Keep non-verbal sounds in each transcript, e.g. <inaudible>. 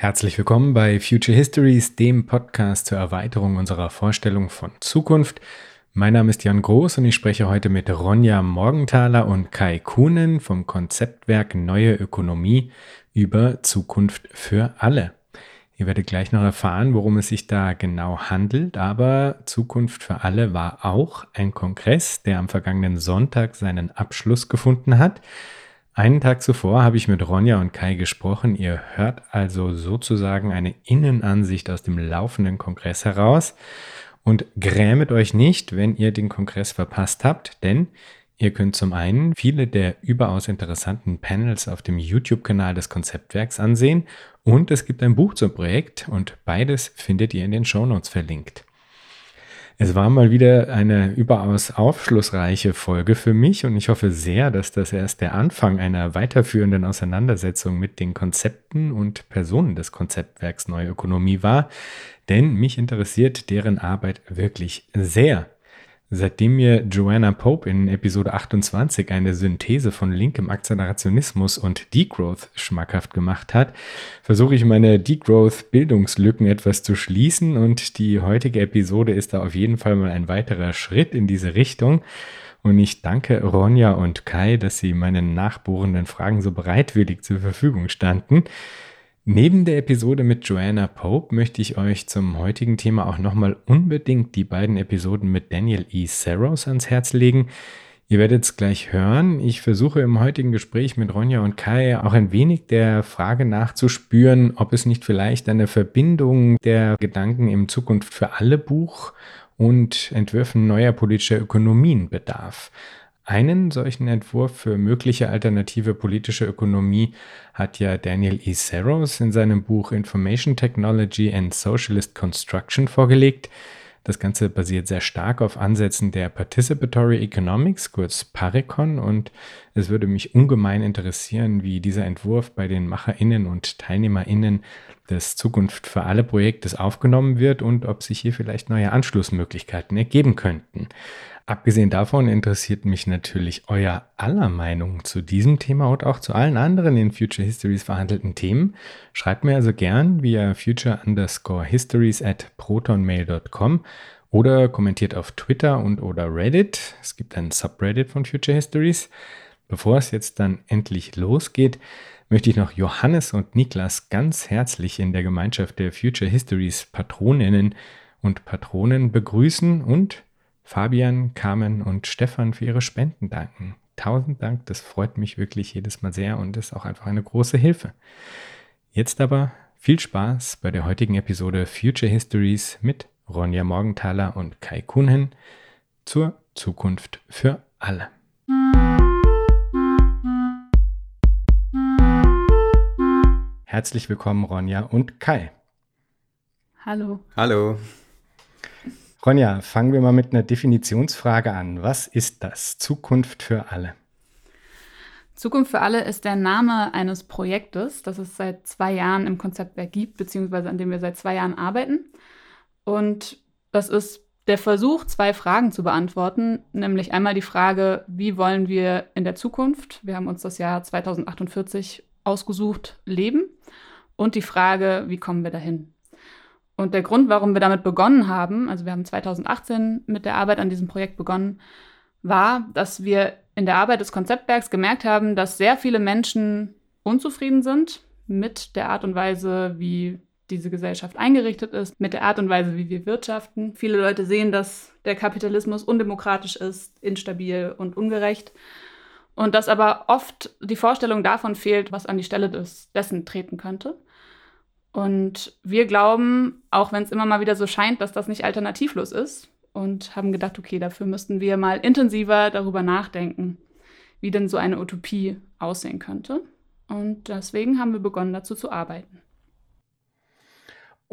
Herzlich willkommen bei Future Histories, dem Podcast zur Erweiterung unserer Vorstellung von Zukunft. Mein Name ist Jan Groß und ich spreche heute mit Ronja Morgenthaler und Kai Kuhnen vom Konzeptwerk Neue Ökonomie über Zukunft für alle. Ihr werdet gleich noch erfahren, worum es sich da genau handelt, aber Zukunft für alle war auch ein Kongress, der am vergangenen Sonntag seinen Abschluss gefunden hat. Einen Tag zuvor habe ich mit Ronja und Kai gesprochen. Ihr hört also sozusagen eine Innenansicht aus dem laufenden Kongress heraus. Und grämet euch nicht, wenn ihr den Kongress verpasst habt, denn ihr könnt zum einen viele der überaus interessanten Panels auf dem YouTube-Kanal des Konzeptwerks ansehen und es gibt ein Buch zum Projekt und beides findet ihr in den Shownotes verlinkt. Es war mal wieder eine überaus aufschlussreiche Folge für mich und ich hoffe sehr, dass das erst der Anfang einer weiterführenden Auseinandersetzung mit den Konzepten und Personen des Konzeptwerks Neue Ökonomie war, denn mich interessiert deren Arbeit wirklich sehr. Seitdem mir Joanna Pope in Episode 28 eine Synthese von linkem Akzelerationismus und Degrowth schmackhaft gemacht hat, versuche ich meine Degrowth-Bildungslücken etwas zu schließen und die heutige Episode ist da auf jeden Fall mal ein weiterer Schritt in diese Richtung. Und ich danke Ronja und Kai, dass sie meinen nachbohrenden Fragen so bereitwillig zur Verfügung standen. Neben der Episode mit Joanna Pope möchte ich euch zum heutigen Thema auch nochmal unbedingt die beiden Episoden mit Daniel E. Saros ans Herz legen. Ihr werdet es gleich hören. Ich versuche im heutigen Gespräch mit Ronja und Kai auch ein wenig der Frage nachzuspüren, ob es nicht vielleicht eine Verbindung der Gedanken im Zukunft für alle Buch und Entwürfen neuer politischer Ökonomien bedarf. Einen solchen Entwurf für mögliche alternative politische Ökonomie hat ja Daniel E. Saros in seinem Buch Information Technology and Socialist Construction vorgelegt. Das Ganze basiert sehr stark auf Ansätzen der Participatory Economics, kurz PARECON, und es würde mich ungemein interessieren, wie dieser Entwurf bei den MacherInnen und TeilnehmerInnen des Zukunft für alle Projektes aufgenommen wird und ob sich hier vielleicht neue Anschlussmöglichkeiten ergeben könnten. Abgesehen davon interessiert mich natürlich euer aller Meinung zu diesem Thema und auch zu allen anderen in Future Histories verhandelten Themen. Schreibt mir also gern via future underscore histories at protonmail.com oder kommentiert auf Twitter und oder Reddit. Es gibt ein Subreddit von Future Histories. Bevor es jetzt dann endlich losgeht, möchte ich noch Johannes und Niklas ganz herzlich in der Gemeinschaft der Future Histories Patroninnen und Patronen begrüßen und Fabian, Carmen und Stefan für ihre Spenden danken. Tausend Dank, das freut mich wirklich jedes Mal sehr und ist auch einfach eine große Hilfe. Jetzt aber viel Spaß bei der heutigen Episode Future Histories mit Ronja Morgenthaler und Kai Kuhnhen zur Zukunft für alle. Herzlich willkommen, Ronja und Kai. Hallo. Hallo. Ronja, fangen wir mal mit einer Definitionsfrage an. Was ist das? Zukunft für alle. Zukunft für alle ist der Name eines Projektes, das es seit zwei Jahren im Konzeptwerk gibt, beziehungsweise an dem wir seit zwei Jahren arbeiten. Und das ist der Versuch, zwei Fragen zu beantworten, nämlich einmal die Frage, wie wollen wir in der Zukunft, wir haben uns das Jahr 2048 ausgesucht, leben und die Frage, wie kommen wir dahin? Und der Grund, warum wir damit begonnen haben, also wir haben 2018 mit der Arbeit an diesem Projekt begonnen, war, dass wir in der Arbeit des Konzeptwerks gemerkt haben, dass sehr viele Menschen unzufrieden sind mit der Art und Weise, wie diese Gesellschaft eingerichtet ist, mit der Art und Weise, wie wir wirtschaften. Viele Leute sehen, dass der Kapitalismus undemokratisch ist, instabil und ungerecht. Und dass aber oft die Vorstellung davon fehlt, was an die Stelle des, dessen treten könnte. Und wir glauben, auch wenn es immer mal wieder so scheint, dass das nicht alternativlos ist, und haben gedacht, okay, dafür müssten wir mal intensiver darüber nachdenken, wie denn so eine Utopie aussehen könnte. Und deswegen haben wir begonnen, dazu zu arbeiten.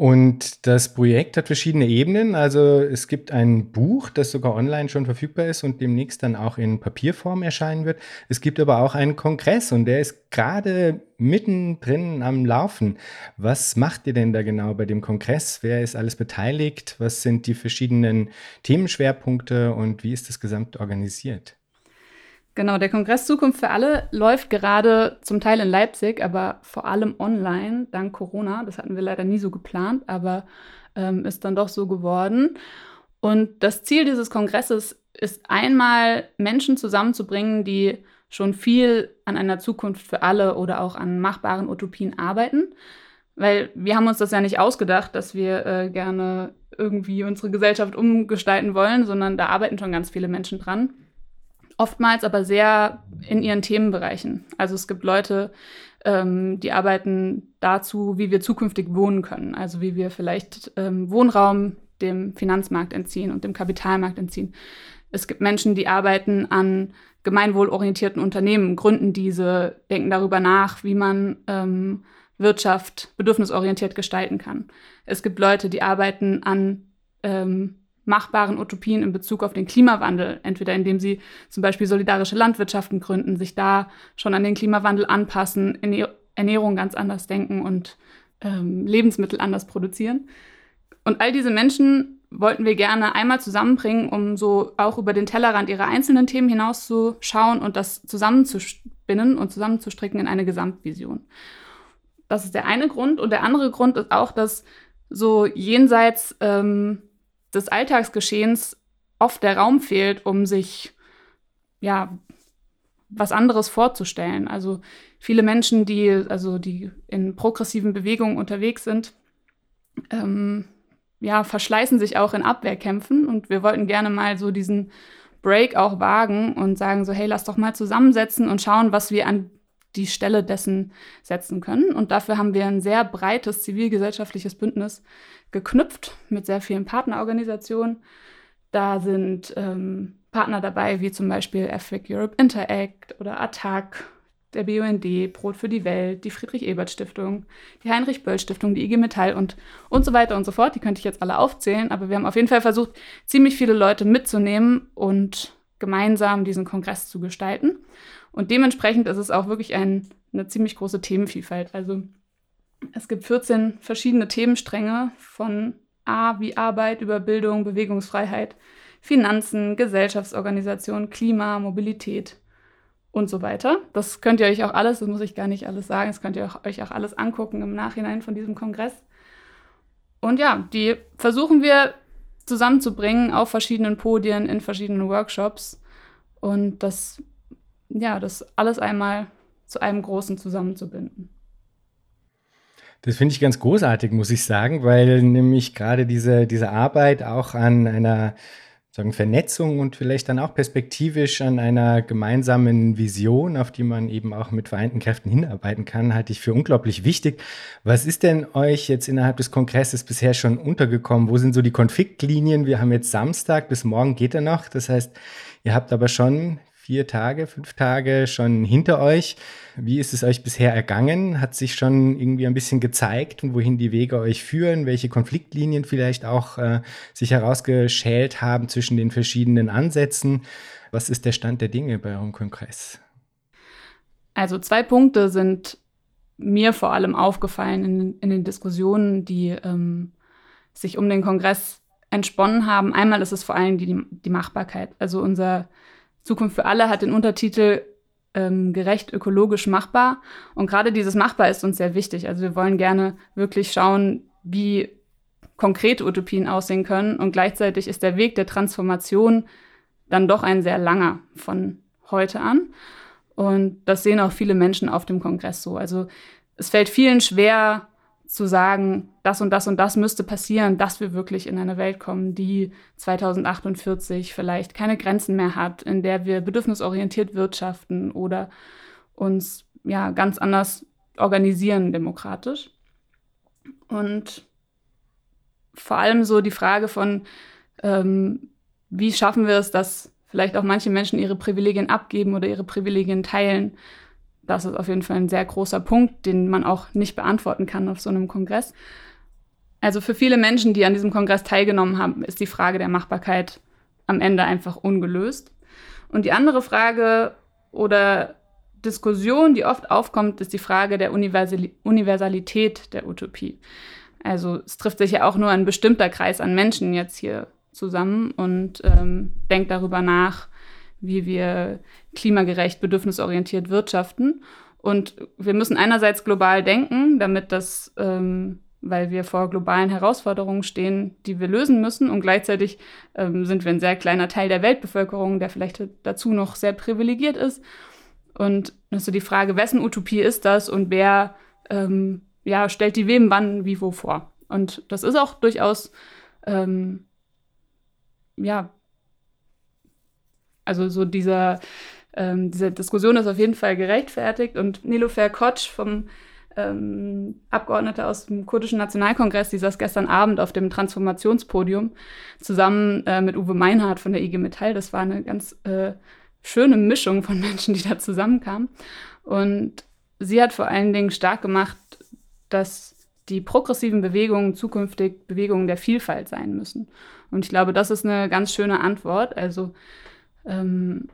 Und das Projekt hat verschiedene Ebenen. Also es gibt ein Buch, das sogar online schon verfügbar ist und demnächst dann auch in Papierform erscheinen wird. Es gibt aber auch einen Kongress und der ist gerade mittendrin am Laufen. Was macht ihr denn da genau bei dem Kongress? Wer ist alles beteiligt? Was sind die verschiedenen Themenschwerpunkte und wie ist das gesamt organisiert? Genau, der Kongress Zukunft für alle läuft gerade zum Teil in Leipzig, aber vor allem online, dank Corona. Das hatten wir leider nie so geplant, aber ähm, ist dann doch so geworden. Und das Ziel dieses Kongresses ist einmal, Menschen zusammenzubringen, die schon viel an einer Zukunft für alle oder auch an machbaren Utopien arbeiten. Weil wir haben uns das ja nicht ausgedacht, dass wir äh, gerne irgendwie unsere Gesellschaft umgestalten wollen, sondern da arbeiten schon ganz viele Menschen dran oftmals aber sehr in ihren Themenbereichen. Also es gibt Leute, ähm, die arbeiten dazu, wie wir zukünftig wohnen können. Also wie wir vielleicht ähm, Wohnraum dem Finanzmarkt entziehen und dem Kapitalmarkt entziehen. Es gibt Menschen, die arbeiten an gemeinwohlorientierten Unternehmen, gründen diese, denken darüber nach, wie man ähm, Wirtschaft bedürfnisorientiert gestalten kann. Es gibt Leute, die arbeiten an ähm, machbaren Utopien in Bezug auf den Klimawandel, entweder indem sie zum Beispiel solidarische Landwirtschaften gründen, sich da schon an den Klimawandel anpassen, Ernährung ganz anders denken und ähm, Lebensmittel anders produzieren. Und all diese Menschen wollten wir gerne einmal zusammenbringen, um so auch über den Tellerrand ihrer einzelnen Themen hinauszuschauen und das zusammenzuspinnen und zusammenzustricken in eine Gesamtvision. Das ist der eine Grund. Und der andere Grund ist auch, dass so jenseits ähm, des Alltagsgeschehens oft der Raum fehlt, um sich ja was anderes vorzustellen. Also viele Menschen, die also die in progressiven Bewegungen unterwegs sind, ähm, ja verschleißen sich auch in Abwehrkämpfen und wir wollten gerne mal so diesen Break auch wagen und sagen so hey lass doch mal zusammensetzen und schauen, was wir an die Stelle dessen setzen können. Und dafür haben wir ein sehr breites zivilgesellschaftliches Bündnis geknüpft mit sehr vielen Partnerorganisationen. Da sind ähm, Partner dabei, wie zum Beispiel Afric Europe Interact oder ATTAC, der BUND, Brot für die Welt, die Friedrich-Ebert-Stiftung, die Heinrich-Böll-Stiftung, die IG Metall und, und so weiter und so fort. Die könnte ich jetzt alle aufzählen, aber wir haben auf jeden Fall versucht, ziemlich viele Leute mitzunehmen und gemeinsam diesen Kongress zu gestalten. Und dementsprechend ist es auch wirklich ein, eine ziemlich große Themenvielfalt. Also es gibt 14 verschiedene Themenstränge von A wie Arbeit über Bildung, Bewegungsfreiheit, Finanzen, Gesellschaftsorganisation, Klima, Mobilität und so weiter. Das könnt ihr euch auch alles, das muss ich gar nicht alles sagen, das könnt ihr euch auch alles angucken im Nachhinein von diesem Kongress. Und ja, die versuchen wir zusammenzubringen auf verschiedenen Podien, in verschiedenen Workshops und das, ja, das alles einmal zu einem großen zusammenzubinden. Das finde ich ganz großartig, muss ich sagen, weil nämlich gerade diese, diese Arbeit auch an einer sagen, Vernetzung und vielleicht dann auch perspektivisch an einer gemeinsamen Vision, auf die man eben auch mit vereinten Kräften hinarbeiten kann, halte ich für unglaublich wichtig. Was ist denn euch jetzt innerhalb des Kongresses bisher schon untergekommen? Wo sind so die Konfliktlinien? Wir haben jetzt Samstag, bis morgen geht er noch. Das heißt, ihr habt aber schon vier Tage, fünf Tage schon hinter euch. Wie ist es euch bisher ergangen? Hat sich schon irgendwie ein bisschen gezeigt und wohin die Wege euch führen? Welche Konfliktlinien vielleicht auch äh, sich herausgeschält haben zwischen den verschiedenen Ansätzen? Was ist der Stand der Dinge bei eurem Kongress? Also zwei Punkte sind mir vor allem aufgefallen in, in den Diskussionen, die ähm, sich um den Kongress entsponnen haben. Einmal ist es vor allem die, die Machbarkeit. Also unser Zukunft für alle hat den Untertitel ähm, gerecht ökologisch machbar. Und gerade dieses machbar ist uns sehr wichtig. Also wir wollen gerne wirklich schauen, wie konkrete Utopien aussehen können. Und gleichzeitig ist der Weg der Transformation dann doch ein sehr langer von heute an. Und das sehen auch viele Menschen auf dem Kongress so. Also es fällt vielen schwer, zu sagen, das und das und das müsste passieren, dass wir wirklich in eine Welt kommen, die 2048 vielleicht keine Grenzen mehr hat, in der wir bedürfnisorientiert wirtschaften oder uns ja ganz anders organisieren demokratisch. Und vor allem so die Frage von, ähm, wie schaffen wir es, dass vielleicht auch manche Menschen ihre Privilegien abgeben oder ihre Privilegien teilen das ist auf jeden Fall ein sehr großer Punkt, den man auch nicht beantworten kann auf so einem Kongress. Also für viele Menschen, die an diesem Kongress teilgenommen haben, ist die Frage der Machbarkeit am Ende einfach ungelöst. Und die andere Frage oder Diskussion, die oft aufkommt, ist die Frage der Universalität der Utopie. Also es trifft sich ja auch nur ein bestimmter Kreis an Menschen jetzt hier zusammen und ähm, denkt darüber nach, wie wir klimagerecht, bedürfnisorientiert wirtschaften. Und wir müssen einerseits global denken, damit das, ähm, weil wir vor globalen Herausforderungen stehen, die wir lösen müssen. Und gleichzeitig ähm, sind wir ein sehr kleiner Teil der Weltbevölkerung, der vielleicht dazu noch sehr privilegiert ist. Und das ist so die Frage, wessen Utopie ist das und wer ähm, ja, stellt die wem wann wie wo vor. Und das ist auch durchaus, ähm, ja, also so dieser, ähm, diese Diskussion ist auf jeden Fall gerechtfertigt. Und Nilofer Kotsch vom ähm, Abgeordnete aus dem kurdischen Nationalkongress, die saß gestern Abend auf dem Transformationspodium zusammen äh, mit Uwe Meinhardt von der IG Metall. Das war eine ganz äh, schöne Mischung von Menschen, die da zusammenkamen. Und sie hat vor allen Dingen stark gemacht, dass die progressiven Bewegungen zukünftig Bewegungen der Vielfalt sein müssen. Und ich glaube, das ist eine ganz schöne Antwort. Also ähm,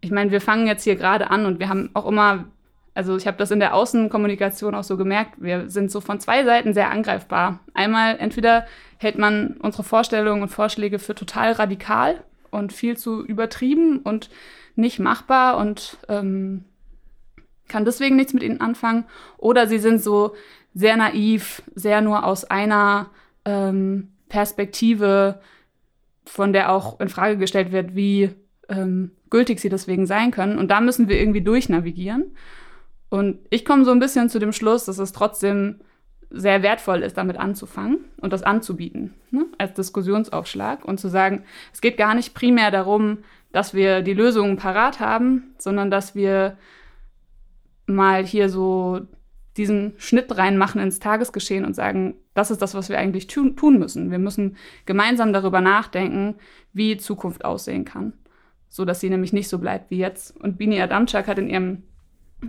ich meine, wir fangen jetzt hier gerade an und wir haben auch immer, also ich habe das in der Außenkommunikation auch so gemerkt, wir sind so von zwei Seiten sehr angreifbar. Einmal entweder hält man unsere Vorstellungen und Vorschläge für total radikal und viel zu übertrieben und nicht machbar und ähm, kann deswegen nichts mit ihnen anfangen. Oder sie sind so sehr naiv, sehr nur aus einer ähm, Perspektive, von der auch in Frage gestellt wird, wie ähm, gültig sie deswegen sein können. Und da müssen wir irgendwie durchnavigieren. Und ich komme so ein bisschen zu dem Schluss, dass es trotzdem sehr wertvoll ist, damit anzufangen und das anzubieten, ne? als Diskussionsaufschlag und zu sagen, es geht gar nicht primär darum, dass wir die Lösungen parat haben, sondern dass wir mal hier so diesen Schnitt reinmachen ins Tagesgeschehen und sagen, das ist das, was wir eigentlich tun, tun müssen. Wir müssen gemeinsam darüber nachdenken, wie Zukunft aussehen kann, so dass sie nämlich nicht so bleibt wie jetzt. Und Bini Adamczak hat in ihrem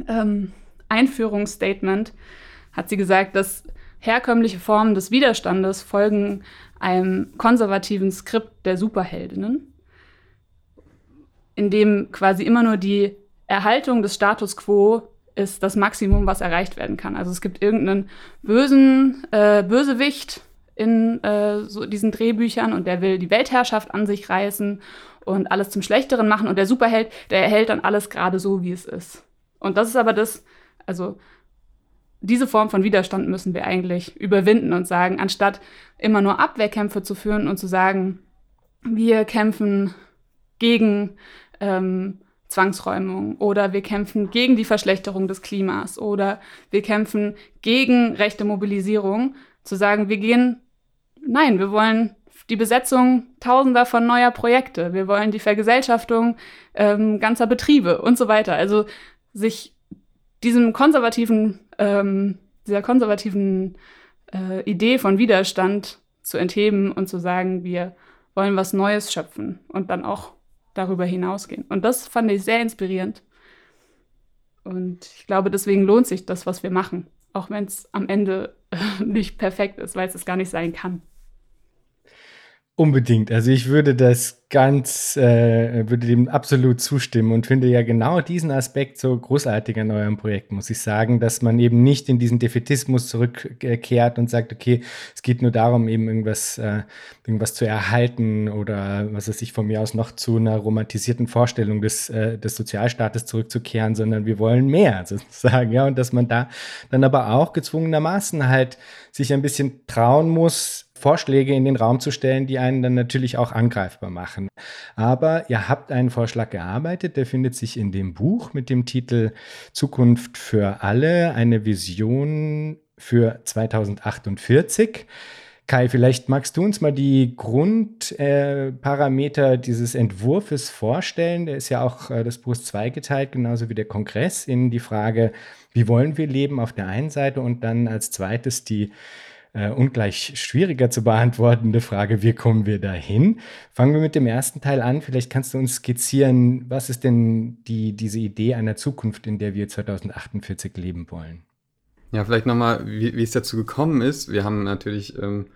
ähm, Einführungsstatement hat sie gesagt, dass herkömmliche Formen des Widerstandes folgen einem konservativen Skript der Superheldinnen, in dem quasi immer nur die Erhaltung des Status quo ist das Maximum, was erreicht werden kann. Also es gibt irgendeinen bösen äh, Bösewicht in äh, so diesen Drehbüchern und der will die Weltherrschaft an sich reißen und alles zum Schlechteren machen und der Superheld, der erhält dann alles gerade so, wie es ist. Und das ist aber das, also diese Form von Widerstand müssen wir eigentlich überwinden und sagen, anstatt immer nur Abwehrkämpfe zu führen und zu sagen, wir kämpfen gegen ähm, Zwangsräumung oder wir kämpfen gegen die Verschlechterung des Klimas oder wir kämpfen gegen rechte Mobilisierung, zu sagen, wir gehen, nein, wir wollen die Besetzung tausender von neuer Projekte, wir wollen die Vergesellschaftung ähm, ganzer Betriebe und so weiter. Also sich diesem konservativen, ähm, dieser konservativen äh, Idee von Widerstand zu entheben und zu sagen, wir wollen was Neues schöpfen und dann auch darüber hinausgehen. Und das fand ich sehr inspirierend. Und ich glaube, deswegen lohnt sich das, was wir machen, auch wenn es am Ende <laughs> nicht perfekt ist, weil es es gar nicht sein kann. Unbedingt. Also ich würde das ganz, äh, würde dem absolut zustimmen und finde ja genau diesen Aspekt so großartig an eurem Projekt, muss ich sagen, dass man eben nicht in diesen Defetismus zurückkehrt und sagt, okay, es geht nur darum, eben irgendwas, äh, irgendwas zu erhalten oder was weiß ich von mir aus noch zu einer romantisierten Vorstellung des, äh, des Sozialstaates zurückzukehren, sondern wir wollen mehr <laughs> sozusagen, ja, und dass man da dann aber auch gezwungenermaßen halt sich ein bisschen trauen muss, Vorschläge in den Raum zu stellen, die einen dann natürlich auch angreifbar machen. Aber ihr habt einen Vorschlag gearbeitet, der findet sich in dem Buch mit dem Titel Zukunft für alle, eine Vision für 2048. Kai, vielleicht magst du uns mal die Grundparameter äh, dieses Entwurfs vorstellen. Der ist ja auch äh, das Buch zweigeteilt, genauso wie der Kongress, in die Frage, wie wollen wir leben auf der einen Seite und dann als zweites die äh, ungleich schwieriger zu beantwortende Frage, wie kommen wir dahin? Fangen wir mit dem ersten Teil an. Vielleicht kannst du uns skizzieren, was ist denn die, diese Idee einer Zukunft, in der wir 2048 leben wollen? Ja, vielleicht nochmal, wie, wie es dazu gekommen ist. Wir haben natürlich ähm,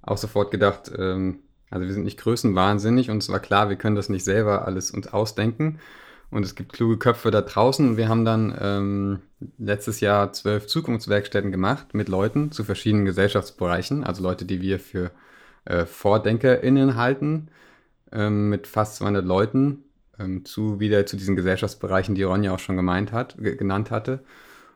auch sofort gedacht, ähm, also wir sind nicht größenwahnsinnig und es war klar, wir können das nicht selber alles uns ausdenken. Und es gibt kluge Köpfe da draußen. Wir haben dann ähm, letztes Jahr zwölf Zukunftswerkstätten gemacht mit Leuten zu verschiedenen Gesellschaftsbereichen, also Leute, die wir für äh, VordenkerInnen halten, ähm, mit fast 200 Leuten. ähm, zu wieder zu diesen Gesellschaftsbereichen, die Ronja auch schon gemeint hat, genannt hatte.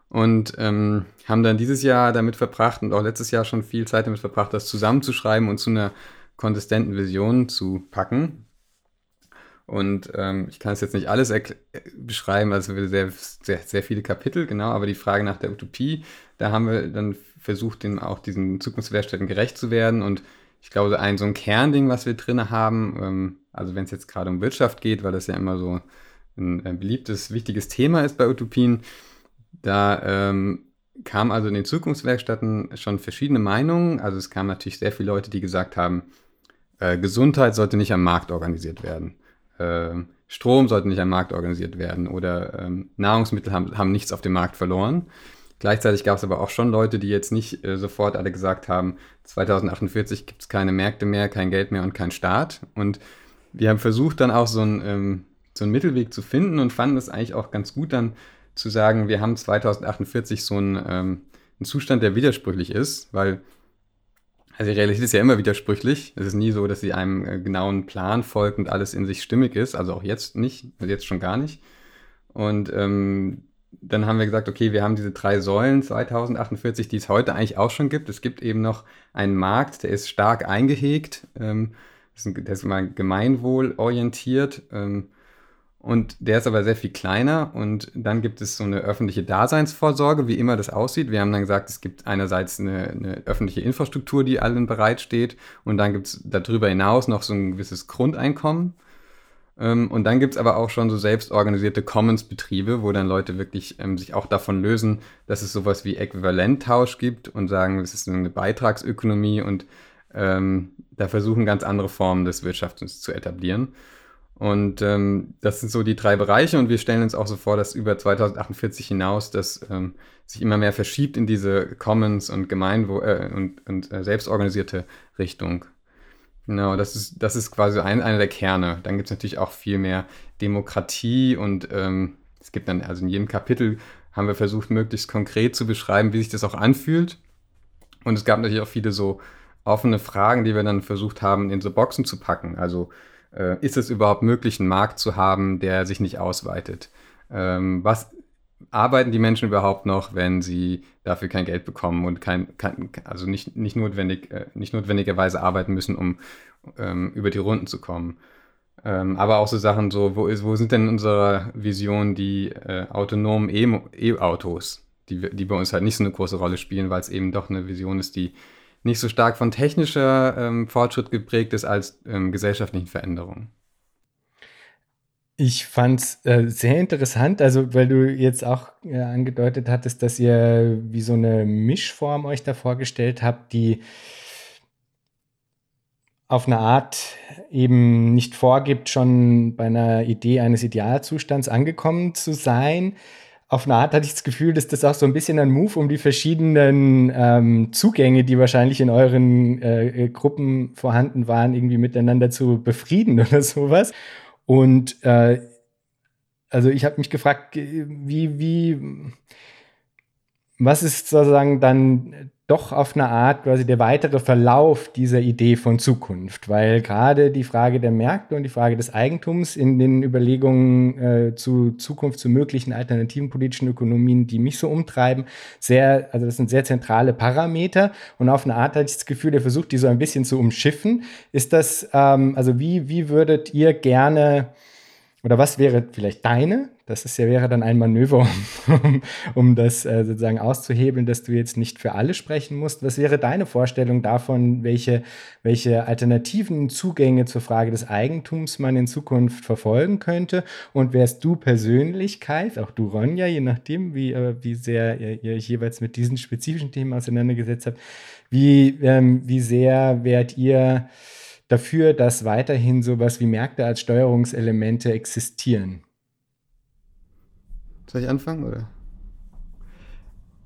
Und ähm, haben dann dieses Jahr damit verbracht und auch letztes Jahr schon viel Zeit damit verbracht, das zusammenzuschreiben und zu einer konsistenten Vision zu packen. Und ähm, ich kann es jetzt nicht alles beschreiben, also sehr, sehr, sehr viele Kapitel, genau, aber die Frage nach der Utopie, da haben wir dann versucht, dem auch diesen Zukunftswerkstätten gerecht zu werden. Und ich glaube, ein so ein Kernding, was wir drin haben, ähm, also wenn es jetzt gerade um Wirtschaft geht, weil das ja immer so ein, ein beliebtes, wichtiges Thema ist bei Utopien, da ähm, kam also in den Zukunftswerkstätten schon verschiedene Meinungen. Also es kamen natürlich sehr viele Leute, die gesagt haben, äh, Gesundheit sollte nicht am Markt organisiert werden. Äh, Strom sollte nicht am Markt organisiert werden oder ähm, Nahrungsmittel haben, haben nichts auf dem Markt verloren. Gleichzeitig gab es aber auch schon Leute, die jetzt nicht äh, sofort alle gesagt haben, 2048 gibt es keine Märkte mehr, kein Geld mehr und kein Staat. Und wir haben versucht dann auch so, ein, ähm, so einen Mittelweg zu finden und fanden es eigentlich auch ganz gut dann zu sagen, wir haben 2048 so einen, ähm, einen Zustand, der widersprüchlich ist, weil also die Realität ist ja immer widersprüchlich. Es ist nie so, dass sie einem äh, genauen Plan folgt und alles in sich stimmig ist. Also auch jetzt nicht, also jetzt schon gar nicht. Und ähm, dann haben wir gesagt, okay, wir haben diese drei Säulen 2048, die es heute eigentlich auch schon gibt. Es gibt eben noch einen Markt, der ist stark eingehegt, ähm, der ist gemeinwohlorientiert. Ähm, und der ist aber sehr viel kleiner. Und dann gibt es so eine öffentliche Daseinsvorsorge, wie immer das aussieht. Wir haben dann gesagt, es gibt einerseits eine, eine öffentliche Infrastruktur, die allen bereitsteht. Und dann gibt es darüber hinaus noch so ein gewisses Grundeinkommen. Ähm, und dann gibt es aber auch schon so selbstorganisierte Commons-Betriebe, wo dann Leute wirklich ähm, sich auch davon lösen, dass es sowas wie Äquivalenttausch gibt und sagen, es ist eine Beitragsökonomie und ähm, da versuchen ganz andere Formen des Wirtschaftens zu etablieren. Und ähm, das sind so die drei Bereiche und wir stellen uns auch so vor, dass über 2048 hinaus das ähm, sich immer mehr verschiebt in diese Commons und Gemeinwo äh, und, und äh, selbstorganisierte Richtung. Genau, das ist, das ist quasi ein, einer der Kerne. Dann gibt es natürlich auch viel mehr Demokratie und ähm, es gibt dann, also in jedem Kapitel haben wir versucht, möglichst konkret zu beschreiben, wie sich das auch anfühlt. Und es gab natürlich auch viele so offene Fragen, die wir dann versucht haben, in so Boxen zu packen. Also äh, ist es überhaupt möglich, einen Markt zu haben, der sich nicht ausweitet? Ähm, was arbeiten die Menschen überhaupt noch, wenn sie dafür kein Geld bekommen und kein, kein also nicht, nicht, notwendig, äh, nicht notwendigerweise arbeiten müssen, um ähm, über die Runden zu kommen? Ähm, aber auch so Sachen so, wo, ist, wo sind denn in unserer Vision die äh, autonomen E-Autos, die, die bei uns halt nicht so eine große Rolle spielen, weil es eben doch eine Vision ist, die nicht so stark von technischer ähm, Fortschritt geprägt ist als ähm, gesellschaftlichen Veränderungen. Ich fand es äh, sehr interessant, also weil du jetzt auch äh, angedeutet hattest, dass ihr wie so eine Mischform euch da vorgestellt habt, die auf eine Art eben nicht vorgibt, schon bei einer Idee eines Idealzustands angekommen zu sein, auf eine Art hatte ich das Gefühl, dass das auch so ein bisschen ein Move um die verschiedenen ähm, Zugänge, die wahrscheinlich in euren äh, äh Gruppen vorhanden waren, irgendwie miteinander zu befrieden <laughs> oder sowas. Und äh, also ich habe mich gefragt, wie, wie, was ist sozusagen dann doch auf eine Art quasi der weitere Verlauf dieser Idee von Zukunft, weil gerade die Frage der Märkte und die Frage des Eigentums in den Überlegungen äh, zu Zukunft, zu möglichen alternativen politischen Ökonomien, die mich so umtreiben, sehr, also das sind sehr zentrale Parameter und auf eine Art hatte ich das Gefühl, der versucht, die so ein bisschen zu umschiffen. Ist das, ähm, also wie, wie würdet ihr gerne oder was wäre vielleicht deine? Das ist ja, wäre dann ein Manöver, <laughs> um, um das äh, sozusagen auszuhebeln, dass du jetzt nicht für alle sprechen musst. Was wäre deine Vorstellung davon, welche, welche alternativen Zugänge zur Frage des Eigentums man in Zukunft verfolgen könnte? Und wärst du Persönlichkeit, auch du Ronja, je nachdem, wie, äh, wie sehr ihr, ihr euch jeweils mit diesen spezifischen Themen auseinandergesetzt habt, wie, ähm, wie sehr wärt ihr dafür, dass weiterhin sowas wie Märkte als Steuerungselemente existieren. Soll ich anfangen oder?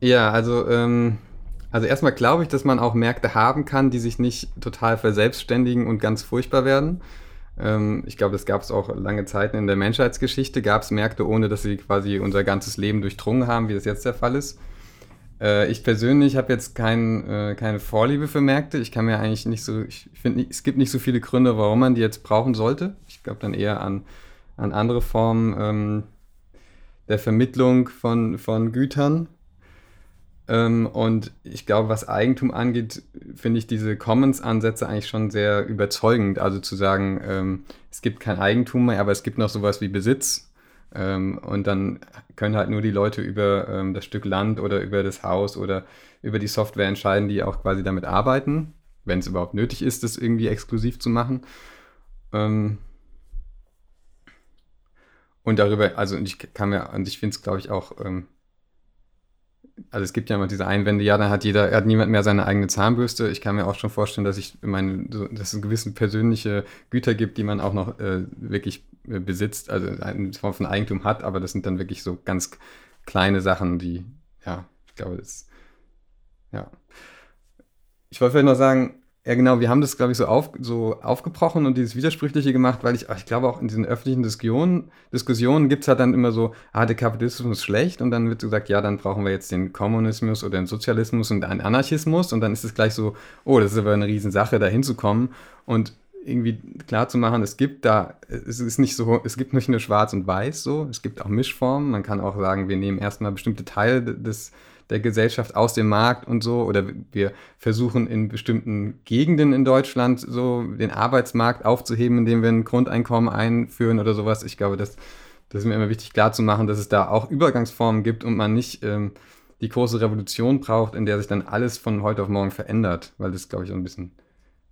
Ja, also ähm, also erstmal glaube ich, dass man auch Märkte haben kann, die sich nicht total verselbstständigen und ganz furchtbar werden. Ähm, ich glaube, das gab es auch lange Zeiten in der Menschheitsgeschichte. Gab es Märkte, ohne dass sie quasi unser ganzes Leben durchdrungen haben, wie das jetzt der Fall ist. Äh, ich persönlich habe jetzt kein, äh, keine Vorliebe für Märkte. Ich kann mir eigentlich nicht so, ich finde, es gibt nicht so viele Gründe, warum man die jetzt brauchen sollte. Ich glaube dann eher an an andere Formen ähm, der Vermittlung von, von Gütern. Ähm, und ich glaube, was Eigentum angeht, finde ich diese Commons-Ansätze eigentlich schon sehr überzeugend. Also zu sagen, ähm, es gibt kein Eigentum mehr, aber es gibt noch sowas wie Besitz. Ähm, und dann können halt nur die Leute über ähm, das Stück Land oder über das Haus oder über die Software entscheiden, die auch quasi damit arbeiten, wenn es überhaupt nötig ist, das irgendwie exklusiv zu machen. Ähm, und darüber, also ich kann mir, und ich finde es, glaube ich, auch, ähm, also es gibt ja immer diese Einwände, ja, dann hat jeder, hat niemand mehr seine eigene Zahnbürste. Ich kann mir auch schon vorstellen, dass ich meine, dass es gewisse persönliche Güter gibt, die man auch noch äh, wirklich äh, besitzt, also eine Form von Eigentum hat, aber das sind dann wirklich so ganz kleine Sachen, die, ja, ich glaube, das, ja. Ich wollte vielleicht noch sagen, ja, genau, wir haben das, glaube ich, so, auf, so aufgebrochen und dieses Widersprüchliche gemacht, weil ich, ich glaube auch in diesen öffentlichen Diskussionen, Diskussionen gibt es halt dann immer so, ah, der Kapitalismus ist schlecht und dann wird gesagt, ja, dann brauchen wir jetzt den Kommunismus oder den Sozialismus und einen Anarchismus und dann ist es gleich so, oh, das ist aber eine Riesensache, da hinzukommen und irgendwie klar zu machen, es gibt da, es ist nicht so, es gibt nicht nur schwarz und weiß so, es gibt auch Mischformen, man kann auch sagen, wir nehmen erstmal bestimmte Teile des der Gesellschaft aus dem Markt und so. Oder wir versuchen in bestimmten Gegenden in Deutschland so den Arbeitsmarkt aufzuheben, indem wir ein Grundeinkommen einführen oder sowas. Ich glaube, das, das ist mir immer wichtig klar zu machen, dass es da auch Übergangsformen gibt und man nicht ähm, die große Revolution braucht, in der sich dann alles von heute auf morgen verändert, weil das, glaube ich, ein bisschen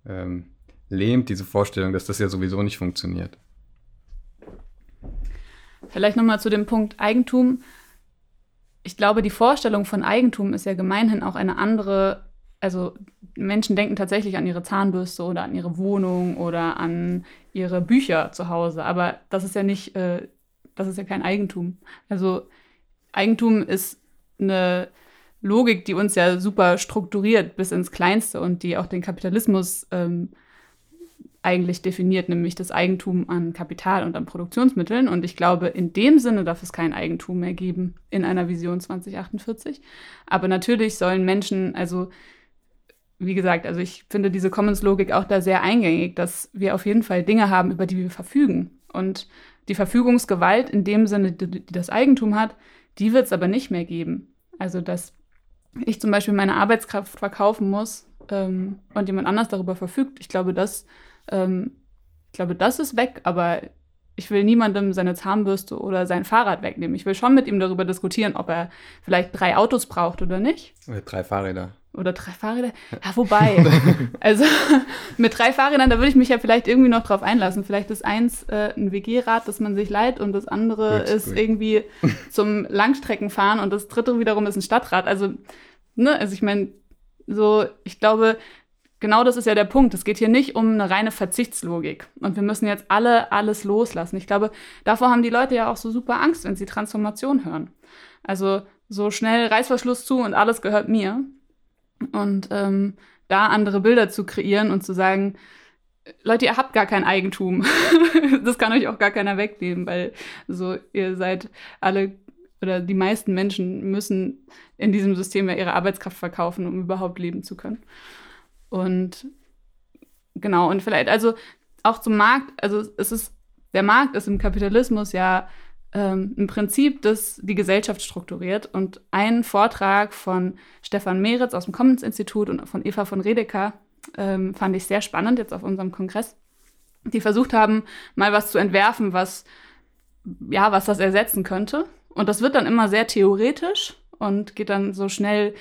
ähm, lähmt, diese Vorstellung, dass das ja sowieso nicht funktioniert. Vielleicht nochmal zu dem Punkt Eigentum ich glaube, die Vorstellung von Eigentum ist ja gemeinhin auch eine andere. Also Menschen denken tatsächlich an ihre Zahnbürste oder an ihre Wohnung oder an ihre Bücher zu Hause. Aber das ist ja nicht, äh, das ist ja kein Eigentum. Also Eigentum ist eine Logik, die uns ja super strukturiert bis ins Kleinste und die auch den Kapitalismus ähm, eigentlich definiert, nämlich das Eigentum an Kapital und an Produktionsmitteln. Und ich glaube, in dem Sinne darf es kein Eigentum mehr geben in einer Vision 2048. Aber natürlich sollen Menschen, also wie gesagt, also ich finde diese Commons-Logik auch da sehr eingängig, dass wir auf jeden Fall Dinge haben, über die wir verfügen. Und die Verfügungsgewalt in dem Sinne, die, das Eigentum hat, die wird es aber nicht mehr geben. Also dass ich zum Beispiel meine Arbeitskraft verkaufen muss ähm, und jemand anders darüber verfügt, ich glaube, das ähm, ich glaube, das ist weg, aber ich will niemandem seine Zahnbürste oder sein Fahrrad wegnehmen. Ich will schon mit ihm darüber diskutieren, ob er vielleicht drei Autos braucht oder nicht. Oder drei Fahrräder. Oder drei Fahrräder. Ja, wobei. <laughs> also mit drei Fahrrädern, da würde ich mich ja vielleicht irgendwie noch drauf einlassen. Vielleicht ist eins äh, ein WG-Rad, das man sich leiht und das andere gut, ist gut. irgendwie <laughs> zum Langstreckenfahren und das dritte wiederum ist ein Stadtrad. Also, ne, also ich meine, so, ich glaube, genau das ist ja der Punkt. Es geht hier nicht um eine reine Verzichtslogik. Und wir müssen jetzt alle alles loslassen. Ich glaube, davor haben die Leute ja auch so super Angst, wenn sie Transformation hören. Also so schnell Reißverschluss zu und alles gehört mir. Und ähm, da andere Bilder zu kreieren und zu sagen, Leute, ihr habt gar kein Eigentum. <laughs> das kann euch auch gar keiner wegnehmen, weil so ihr seid alle oder die meisten Menschen müssen in diesem System ja ihre Arbeitskraft verkaufen, um überhaupt leben zu können. Und genau, und vielleicht, also auch zum Markt, also es ist, der Markt ist im Kapitalismus ja ähm, ein Prinzip, das die Gesellschaft strukturiert. Und ein Vortrag von Stefan Meritz aus dem Commons Institut und von Eva von Redeker ähm, fand ich sehr spannend jetzt auf unserem Kongress, die versucht haben, mal was zu entwerfen, was, ja, was das ersetzen könnte. Und das wird dann immer sehr theoretisch und geht dann so schnell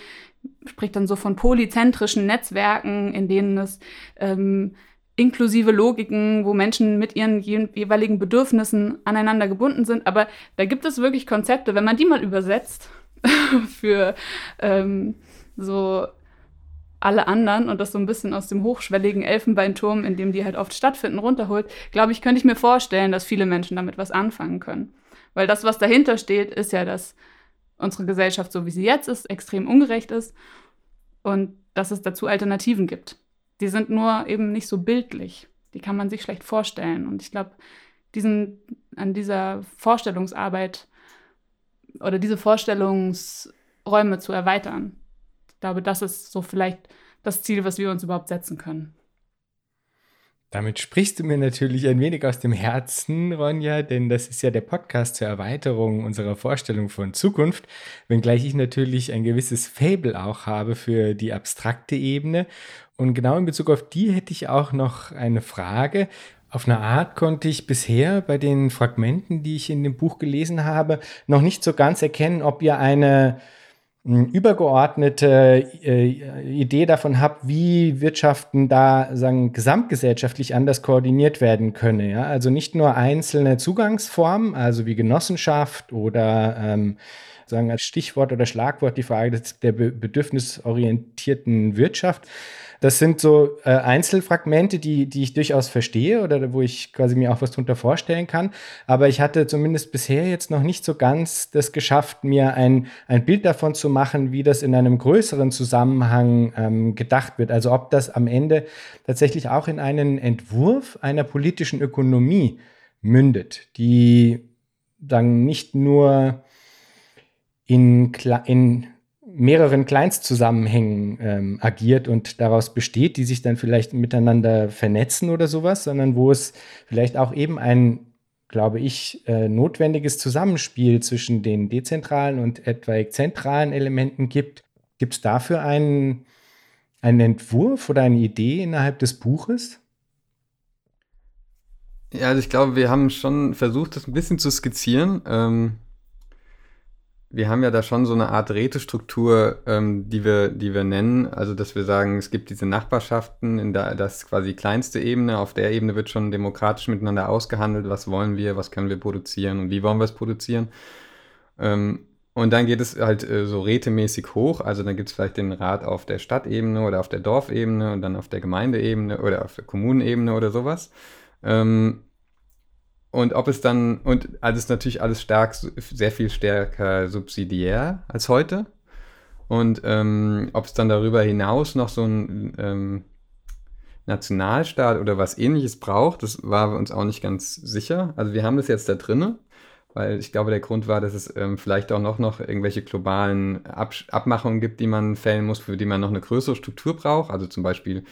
spricht dann so von polyzentrischen Netzwerken, in denen es ähm, inklusive Logiken, wo Menschen mit ihren jeweiligen Bedürfnissen aneinander gebunden sind. Aber da gibt es wirklich Konzepte, wenn man die mal übersetzt <laughs> für ähm, so alle anderen und das so ein bisschen aus dem hochschwelligen Elfenbeinturm, in dem die halt oft stattfinden, runterholt, glaube ich, könnte ich mir vorstellen, dass viele Menschen damit was anfangen können. Weil das, was dahinter steht, ist ja, dass unsere Gesellschaft, so wie sie jetzt ist, extrem ungerecht ist und dass es dazu Alternativen gibt. Die sind nur eben nicht so bildlich. Die kann man sich schlecht vorstellen. Und ich glaube, diesen, an dieser Vorstellungsarbeit oder diese Vorstellungsräume zu erweitern, ich glaube, das ist so vielleicht das Ziel, was wir uns überhaupt setzen können. Damit sprichst du mir natürlich ein wenig aus dem Herzen, Ronja, denn das ist ja der Podcast zur Erweiterung unserer Vorstellung von Zukunft, wenngleich ich natürlich ein gewisses Fable auch habe für die abstrakte Ebene. Und genau in Bezug auf die hätte ich auch noch eine Frage. Auf eine Art konnte ich bisher bei den Fragmenten, die ich in dem Buch gelesen habe, noch nicht so ganz erkennen, ob ihr eine übergeordnete äh, Idee davon habe, wie Wirtschaften da sagen, gesamtgesellschaftlich anders koordiniert werden könne. Ja? Also nicht nur einzelne Zugangsformen, also wie Genossenschaft oder ähm, sagen als Stichwort oder Schlagwort die Frage der bedürfnisorientierten Wirtschaft, das sind so äh, Einzelfragmente, die, die ich durchaus verstehe oder wo ich quasi mir auch was drunter vorstellen kann. Aber ich hatte zumindest bisher jetzt noch nicht so ganz das geschafft, mir ein, ein Bild davon zu machen, wie das in einem größeren Zusammenhang ähm, gedacht wird. Also ob das am Ende tatsächlich auch in einen Entwurf einer politischen Ökonomie mündet, die dann nicht nur in, in mehreren Kleinstzusammenhängen ähm, agiert und daraus besteht, die sich dann vielleicht miteinander vernetzen oder sowas, sondern wo es vielleicht auch eben ein, glaube ich, äh, notwendiges Zusammenspiel zwischen den dezentralen und etwaig zentralen Elementen gibt. Gibt es dafür einen, einen Entwurf oder eine Idee innerhalb des Buches? Ja, also ich glaube, wir haben schon versucht, das ein bisschen zu skizzieren. Ähm wir haben ja da schon so eine Art Rätestruktur, ähm, die, wir, die wir nennen. Also, dass wir sagen, es gibt diese Nachbarschaften, in der, das ist quasi die kleinste Ebene. Auf der Ebene wird schon demokratisch miteinander ausgehandelt, was wollen wir, was können wir produzieren und wie wollen wir es produzieren. Ähm, und dann geht es halt äh, so rätemäßig hoch. Also dann gibt es vielleicht den Rat auf der Stadtebene oder auf der Dorfebene und dann auf der Gemeindeebene oder auf der Kommunenebene oder sowas. Ähm, und ob es dann, und also ist natürlich alles stark, sehr viel stärker subsidiär als heute. Und ähm, ob es dann darüber hinaus noch so ein ähm, Nationalstaat oder was ähnliches braucht, das war uns auch nicht ganz sicher. Also wir haben das jetzt da drinne, weil ich glaube, der Grund war, dass es ähm, vielleicht auch noch, noch irgendwelche globalen Ab Abmachungen gibt, die man fällen muss, für die man noch eine größere Struktur braucht. Also zum Beispiel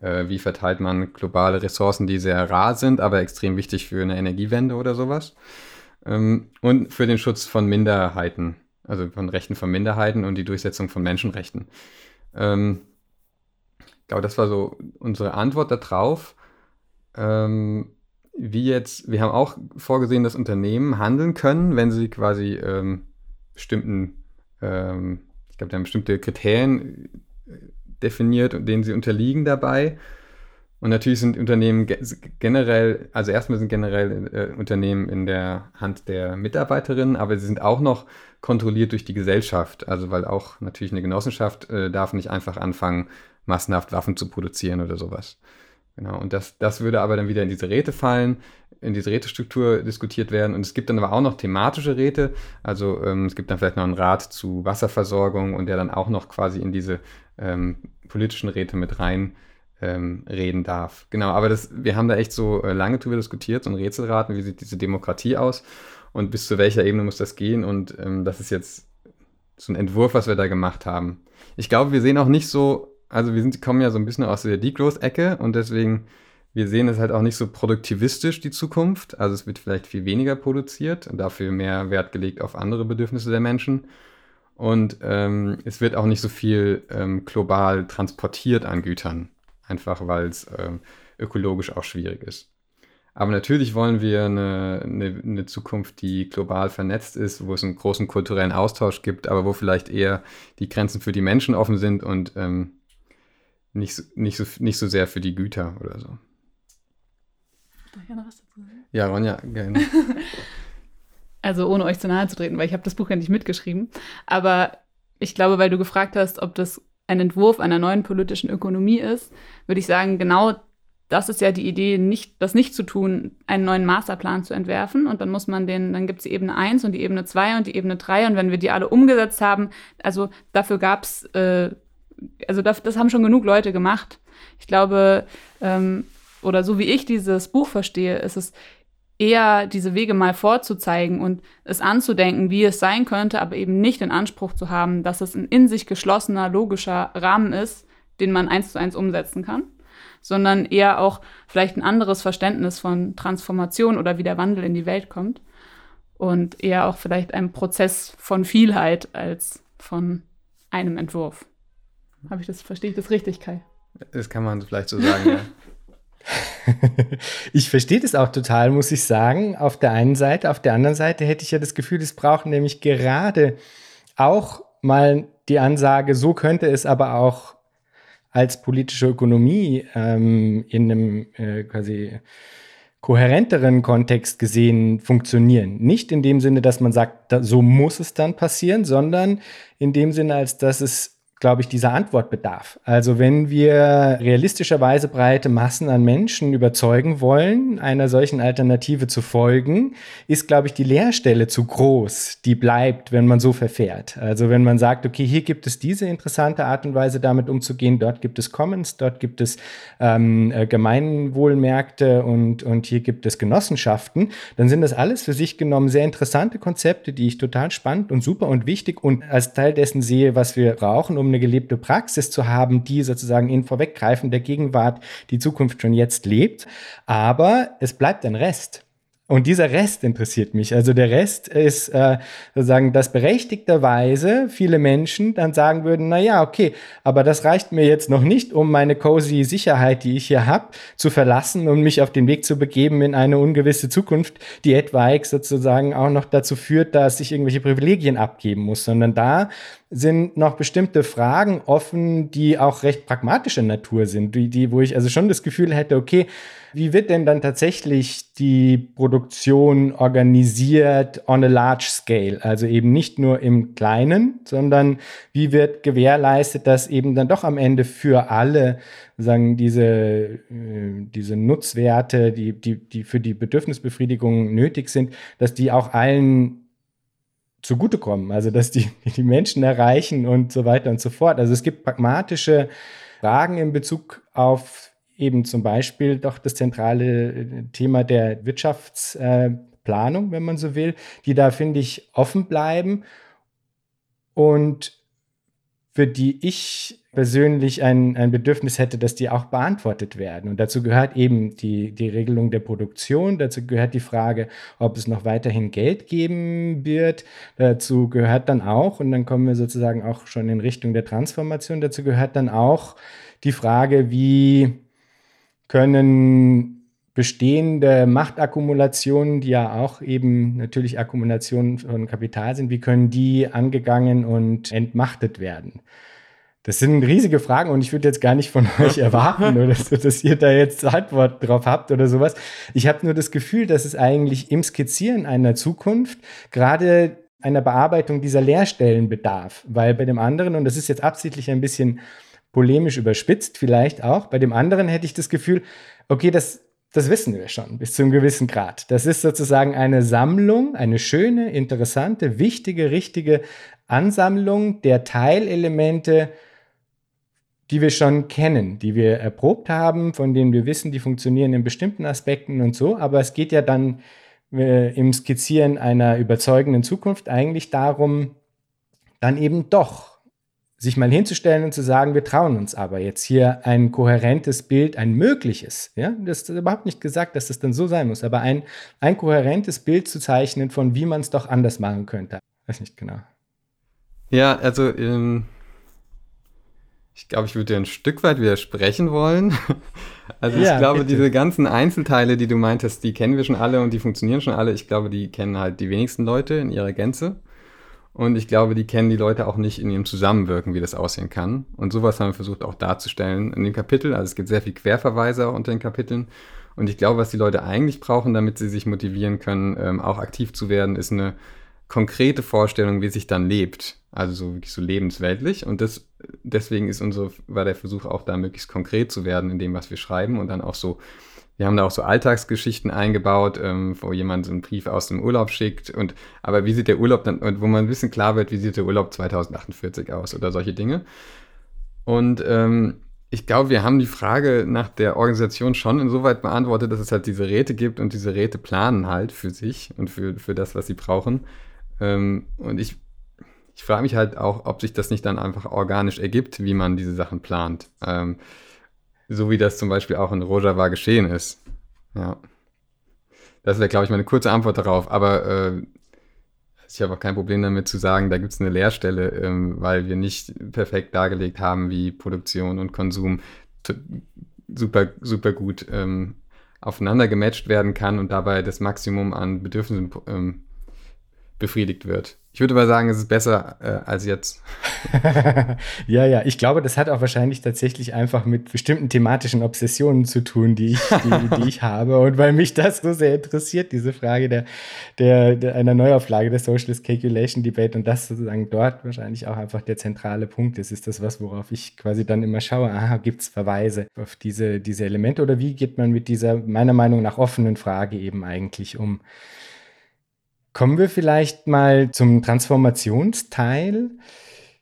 äh, wie verteilt man globale Ressourcen, die sehr rar sind, aber extrem wichtig für eine Energiewende oder sowas. Ähm, und für den Schutz von Minderheiten, also von Rechten von Minderheiten und die Durchsetzung von Menschenrechten. Ähm, ich glaube, das war so unsere Antwort darauf. Ähm, wie jetzt, wir haben auch vorgesehen, dass Unternehmen handeln können, wenn sie quasi ähm, bestimmten, ähm, ich glaube, da haben bestimmte Kriterien definiert und denen sie unterliegen dabei. Und natürlich sind Unternehmen generell, also erstmal sind generell äh, Unternehmen in der Hand der Mitarbeiterinnen, aber sie sind auch noch kontrolliert durch die Gesellschaft. Also weil auch natürlich eine Genossenschaft äh, darf nicht einfach anfangen, massenhaft Waffen zu produzieren oder sowas. Genau, und das, das würde aber dann wieder in diese Räte fallen, in diese Rätestruktur diskutiert werden. Und es gibt dann aber auch noch thematische Räte. Also ähm, es gibt dann vielleicht noch einen Rat zu Wasserversorgung und der dann auch noch quasi in diese ähm, politischen Räte mit rein ähm, reden darf. Genau, aber das, wir haben da echt so äh, lange drüber diskutiert und Rätselraten, wie sieht diese Demokratie aus und bis zu welcher Ebene muss das gehen und ähm, das ist jetzt so ein Entwurf, was wir da gemacht haben. Ich glaube, wir sehen auch nicht so, also wir sind, kommen ja so ein bisschen aus der Degrowth-Ecke und deswegen, wir sehen es halt auch nicht so produktivistisch, die Zukunft. Also es wird vielleicht viel weniger produziert und dafür mehr Wert gelegt auf andere Bedürfnisse der Menschen. Und ähm, es wird auch nicht so viel ähm, global transportiert an Gütern, einfach weil es ähm, ökologisch auch schwierig ist. Aber natürlich wollen wir eine, eine, eine, Zukunft, die global vernetzt ist, wo es einen großen kulturellen Austausch gibt, aber wo vielleicht eher die Grenzen für die Menschen offen sind und ähm, nicht, nicht, so, nicht so sehr für die Güter oder so. Darf ich noch was dazu sagen? Ja, Ronja, gerne. <laughs> Also ohne euch zu nahe zu treten, weil ich habe das Buch ja nicht mitgeschrieben. Aber ich glaube, weil du gefragt hast, ob das ein Entwurf einer neuen politischen Ökonomie ist, würde ich sagen, genau das ist ja die Idee, nicht, das nicht zu tun, einen neuen Masterplan zu entwerfen. Und dann muss man den, dann gibt es die Ebene 1 und die Ebene 2 und die Ebene 3. Und wenn wir die alle umgesetzt haben, also dafür gab es, äh, also das, das, haben schon genug Leute gemacht. Ich glaube, ähm, oder so wie ich dieses Buch verstehe, ist es eher diese Wege mal vorzuzeigen und es anzudenken, wie es sein könnte, aber eben nicht den Anspruch zu haben, dass es ein in sich geschlossener, logischer Rahmen ist, den man eins zu eins umsetzen kann. sondern eher auch vielleicht ein anderes Verständnis von Transformation oder wie der Wandel in die Welt kommt. Und eher auch vielleicht ein Prozess von Vielheit als von einem Entwurf. Habe ich das, verstehe ich das richtig, Kai? Das kann man vielleicht so sagen, ja. <laughs> <laughs> ich verstehe das auch total, muss ich sagen. Auf der einen Seite, auf der anderen Seite hätte ich ja das Gefühl, es braucht nämlich gerade auch mal die Ansage, so könnte es aber auch als politische Ökonomie ähm, in einem äh, quasi kohärenteren Kontext gesehen funktionieren. Nicht in dem Sinne, dass man sagt, da, so muss es dann passieren, sondern in dem Sinne, als dass es glaube ich, dieser Antwort bedarf. Also wenn wir realistischerweise breite Massen an Menschen überzeugen wollen, einer solchen Alternative zu folgen, ist, glaube ich, die Leerstelle zu groß, die bleibt, wenn man so verfährt. Also wenn man sagt, okay, hier gibt es diese interessante Art und Weise, damit umzugehen, dort gibt es Commons, dort gibt es ähm, äh, Gemeinwohlmärkte und, und hier gibt es Genossenschaften, dann sind das alles für sich genommen sehr interessante Konzepte, die ich total spannend und super und wichtig und als Teil dessen sehe, was wir brauchen, um um eine gelebte Praxis zu haben, die sozusagen in Vorweggreifen der Gegenwart die Zukunft schon jetzt lebt. Aber es bleibt ein Rest. Und dieser Rest interessiert mich. Also der Rest ist äh, sozusagen, dass berechtigterweise viele Menschen dann sagen würden, na ja, okay, aber das reicht mir jetzt noch nicht, um meine cozy Sicherheit, die ich hier habe, zu verlassen und mich auf den Weg zu begeben in eine ungewisse Zukunft, die etwaig sozusagen auch noch dazu führt, dass ich irgendwelche Privilegien abgeben muss, sondern da sind noch bestimmte Fragen offen, die auch recht pragmatischer Natur sind, die, die, wo ich also schon das Gefühl hätte, okay, wie wird denn dann tatsächlich die Produktion organisiert on a large scale? Also eben nicht nur im Kleinen, sondern wie wird gewährleistet, dass eben dann doch am Ende für alle sagen diese, äh, diese Nutzwerte, die, die, die für die Bedürfnisbefriedigung nötig sind, dass die auch allen zugutekommen, also dass die, <laughs> die Menschen erreichen und so weiter und so fort. Also es gibt pragmatische Fragen in Bezug auf eben zum Beispiel doch das zentrale äh, Thema der Wirtschaftsplanung, wenn man so will, die da, finde ich, offen bleiben. Und für die ich persönlich ein, ein Bedürfnis hätte, dass die auch beantwortet werden. Und dazu gehört eben die, die Regelung der Produktion, dazu gehört die Frage, ob es noch weiterhin Geld geben wird, dazu gehört dann auch, und dann kommen wir sozusagen auch schon in Richtung der Transformation, dazu gehört dann auch die Frage, wie können bestehende Machtakkumulationen, die ja auch eben natürlich Akkumulationen von Kapital sind, wie können die angegangen und entmachtet werden? Das sind riesige Fragen und ich würde jetzt gar nicht von <laughs> euch erwarten, oder dass, dass ihr da jetzt Antwort drauf habt oder sowas. Ich habe nur das Gefühl, dass es eigentlich im Skizzieren einer Zukunft gerade einer Bearbeitung dieser Leerstellen bedarf, weil bei dem anderen, und das ist jetzt absichtlich ein bisschen polemisch überspitzt vielleicht auch, bei dem anderen hätte ich das Gefühl, okay, das, das wissen wir schon bis zu einem gewissen Grad. Das ist sozusagen eine Sammlung, eine schöne, interessante, wichtige, richtige Ansammlung der Teilelemente, die wir schon kennen, die wir erprobt haben, von denen wir wissen, die funktionieren in bestimmten Aspekten und so. Aber es geht ja dann äh, im Skizzieren einer überzeugenden Zukunft eigentlich darum, dann eben doch sich mal hinzustellen und zu sagen, wir trauen uns aber jetzt hier ein kohärentes Bild, ein mögliches, ja, das ist überhaupt nicht gesagt, dass das dann so sein muss, aber ein, ein kohärentes Bild zu zeichnen von, wie man es doch anders machen könnte. Weiß nicht genau. Ja, also ähm, ich glaube, ich würde dir ein Stück weit widersprechen wollen. <laughs> Also ja, ich glaube, bitte. diese ganzen Einzelteile, die du meintest, die kennen wir schon alle und die funktionieren schon alle. Ich glaube, die kennen halt die wenigsten Leute in ihrer Gänze. Und ich glaube, die kennen die Leute auch nicht in ihrem Zusammenwirken, wie das aussehen kann. Und sowas haben wir versucht auch darzustellen in dem Kapitel. Also es gibt sehr viel Querverweise unter den Kapiteln. Und ich glaube, was die Leute eigentlich brauchen, damit sie sich motivieren können, ähm, auch aktiv zu werden, ist eine konkrete Vorstellung, wie sich dann lebt. Also so wirklich so lebensweltlich. Und das, deswegen ist unsere, war der Versuch auch da möglichst konkret zu werden in dem, was wir schreiben und dann auch so, wir haben da auch so Alltagsgeschichten eingebaut, ähm, wo jemand so einen Brief aus dem Urlaub schickt und, aber wie sieht der Urlaub dann, und wo man ein bisschen klar wird, wie sieht der Urlaub 2048 aus oder solche Dinge. Und ähm, ich glaube, wir haben die Frage nach der Organisation schon insoweit beantwortet, dass es halt diese Räte gibt und diese Räte planen halt für sich und für, für das, was sie brauchen. Ähm, und ich, ich frage mich halt auch, ob sich das nicht dann einfach organisch ergibt, wie man diese Sachen plant. Ähm, so wie das zum Beispiel auch in Rojava geschehen ist. Ja. Das wäre, glaube ich, meine kurze Antwort darauf. Aber äh, ich habe auch kein Problem damit zu sagen, da gibt es eine Leerstelle, ähm, weil wir nicht perfekt dargelegt haben, wie Produktion und Konsum super, super gut ähm, aufeinander gematcht werden kann und dabei das Maximum an Bedürfnissen ähm, befriedigt wird. Ich würde aber sagen, es ist besser äh, als jetzt. <laughs> ja, ja, ich glaube, das hat auch wahrscheinlich tatsächlich einfach mit bestimmten thematischen Obsessionen zu tun, die ich, die, die ich <laughs> habe. Und weil mich das so sehr interessiert, diese Frage der, der, der einer Neuauflage der Socialist Calculation Debate und das sozusagen dort wahrscheinlich auch einfach der zentrale Punkt ist, ist das was, worauf ich quasi dann immer schaue. Aha, gibt es Verweise auf diese, diese Elemente oder wie geht man mit dieser meiner Meinung nach offenen Frage eben eigentlich um? Kommen wir vielleicht mal zum Transformationsteil.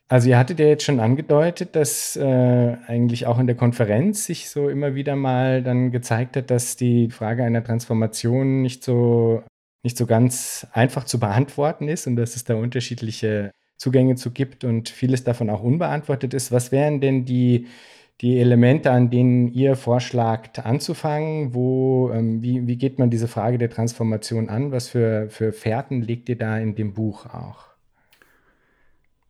Also ihr hattet ja jetzt schon angedeutet, dass äh, eigentlich auch in der Konferenz sich so immer wieder mal dann gezeigt hat, dass die Frage einer Transformation nicht so, nicht so ganz einfach zu beantworten ist und dass es da unterschiedliche Zugänge zu gibt und vieles davon auch unbeantwortet ist. Was wären denn die die Elemente, an denen ihr vorschlagt, anzufangen? Wo, ähm, wie, wie geht man diese Frage der Transformation an? Was für, für Fährten legt ihr da in dem Buch auch?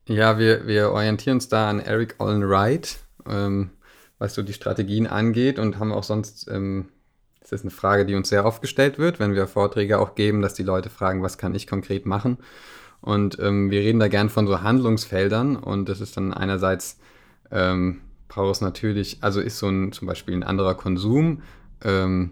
Ja, wir, wir orientieren uns da an Eric Olin Wright, ähm, was so die Strategien angeht und haben auch sonst, ähm, das ist eine Frage, die uns sehr oft gestellt wird, wenn wir Vorträge auch geben, dass die Leute fragen, was kann ich konkret machen? Und ähm, wir reden da gern von so Handlungsfeldern und das ist dann einerseits ähm, braucht es natürlich, also ist so ein zum Beispiel ein anderer Konsum, ähm,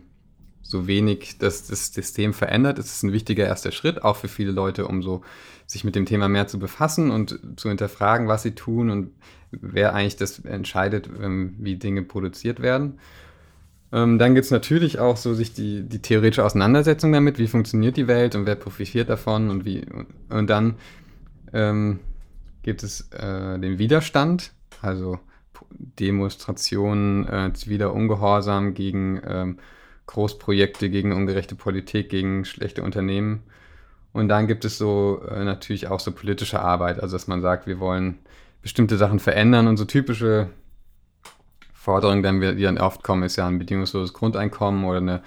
so wenig dass das System verändert, ist es ein wichtiger erster Schritt, auch für viele Leute, um so sich mit dem Thema mehr zu befassen und zu hinterfragen, was sie tun und wer eigentlich das entscheidet, ähm, wie Dinge produziert werden. Ähm, dann gibt es natürlich auch so sich die, die theoretische Auseinandersetzung damit, wie funktioniert die Welt und wer profitiert davon und wie. Und, und dann ähm, gibt es äh, den Widerstand, also Demonstrationen, äh, ziviler Ungehorsam gegen ähm, Großprojekte, gegen ungerechte Politik, gegen schlechte Unternehmen. Und dann gibt es so äh, natürlich auch so politische Arbeit, also dass man sagt, wir wollen bestimmte Sachen verändern und so typische Forderungen, die dann oft kommen, ist ja ein bedingungsloses Grundeinkommen oder eine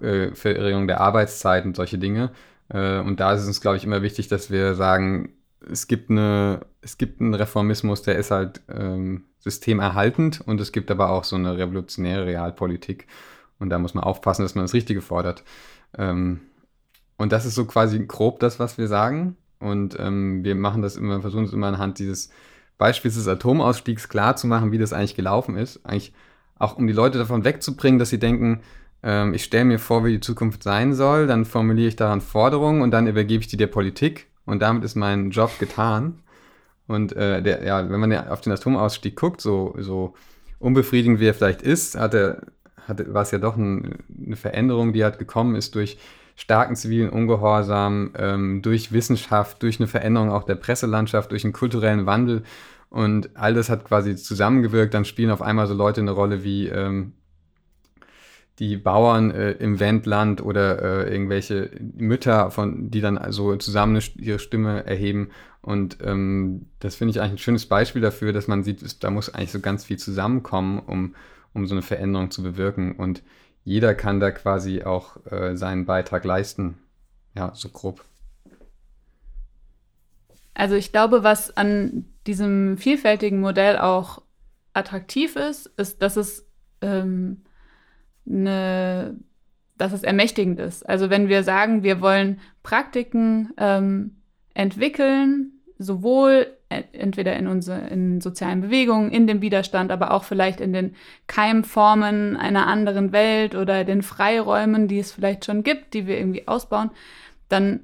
äh, Verringerung der Arbeitszeit und solche Dinge. Äh, und da ist es uns, glaube ich, immer wichtig, dass wir sagen, es gibt, eine, es gibt einen Reformismus, der ist halt ähm, systemerhaltend und es gibt aber auch so eine revolutionäre Realpolitik. Und da muss man aufpassen, dass man das Richtige fordert. Ähm, und das ist so quasi grob das, was wir sagen. Und ähm, wir machen das immer, versuchen es immer anhand dieses Beispiels des Atomausstiegs klar zu machen, wie das eigentlich gelaufen ist. Eigentlich auch um die Leute davon wegzubringen, dass sie denken, ähm, ich stelle mir vor, wie die Zukunft sein soll, dann formuliere ich daran Forderungen und dann übergebe ich die der Politik und damit ist mein Job getan. Und äh, der, ja, wenn man auf den Atomausstieg guckt, so, so unbefriedigend wie er vielleicht ist, hat er, hat, war es ja doch ein, eine Veränderung, die halt gekommen ist durch starken zivilen Ungehorsam, ähm, durch Wissenschaft, durch eine Veränderung auch der Presselandschaft, durch einen kulturellen Wandel. Und all das hat quasi zusammengewirkt. Dann spielen auf einmal so Leute eine Rolle wie ähm, die Bauern äh, im Wendland oder äh, irgendwelche Mütter, von, die dann also zusammen ihre Stimme erheben und ähm, das finde ich eigentlich ein schönes Beispiel dafür, dass man sieht, da muss eigentlich so ganz viel zusammenkommen, um, um so eine Veränderung zu bewirken. Und jeder kann da quasi auch äh, seinen Beitrag leisten. Ja, so grob. Also ich glaube, was an diesem vielfältigen Modell auch attraktiv ist, ist, dass es ähm, eine, dass es ermächtigend ist. Also wenn wir sagen, wir wollen Praktiken ähm, entwickeln, sowohl entweder in, unsere, in sozialen Bewegungen, in dem Widerstand, aber auch vielleicht in den Keimformen einer anderen Welt oder den Freiräumen, die es vielleicht schon gibt, die wir irgendwie ausbauen, dann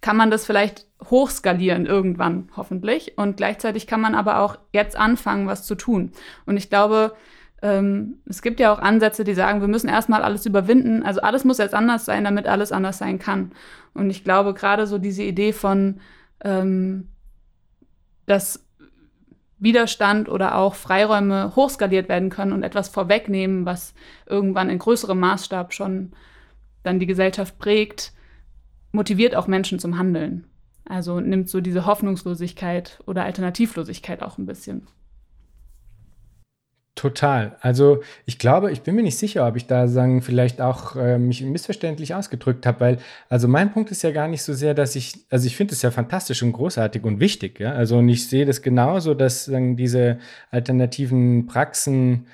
kann man das vielleicht hochskalieren irgendwann, hoffentlich. Und gleichzeitig kann man aber auch jetzt anfangen, was zu tun. Und ich glaube, ähm, es gibt ja auch Ansätze, die sagen, wir müssen erstmal alles überwinden. Also alles muss jetzt anders sein, damit alles anders sein kann. Und ich glaube, gerade so diese Idee von, ähm, dass Widerstand oder auch Freiräume hochskaliert werden können und etwas vorwegnehmen, was irgendwann in größerem Maßstab schon dann die Gesellschaft prägt, motiviert auch Menschen zum Handeln. Also nimmt so diese Hoffnungslosigkeit oder Alternativlosigkeit auch ein bisschen. Total. Also ich glaube, ich bin mir nicht sicher, ob ich da sagen, vielleicht auch äh, mich missverständlich ausgedrückt habe, weil also mein Punkt ist ja gar nicht so sehr, dass ich, also ich finde es ja fantastisch und großartig und wichtig, ja. Also und ich sehe das genauso, dass sagen, diese alternativen Praxen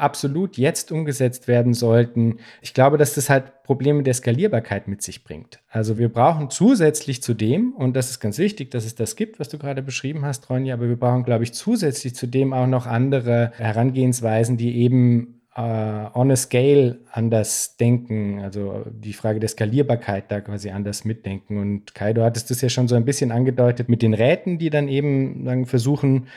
absolut jetzt umgesetzt werden sollten. Ich glaube, dass das halt Probleme der Skalierbarkeit mit sich bringt. Also wir brauchen zusätzlich zu dem, und das ist ganz wichtig, dass es das gibt, was du gerade beschrieben hast, Ronja, aber wir brauchen, glaube ich, zusätzlich zu dem auch noch andere Herangehensweisen, die eben äh, on a scale anders denken, also die Frage der Skalierbarkeit da quasi anders mitdenken. Und Kai, du hattest das ja schon so ein bisschen angedeutet mit den Räten, die dann eben sagen, versuchen,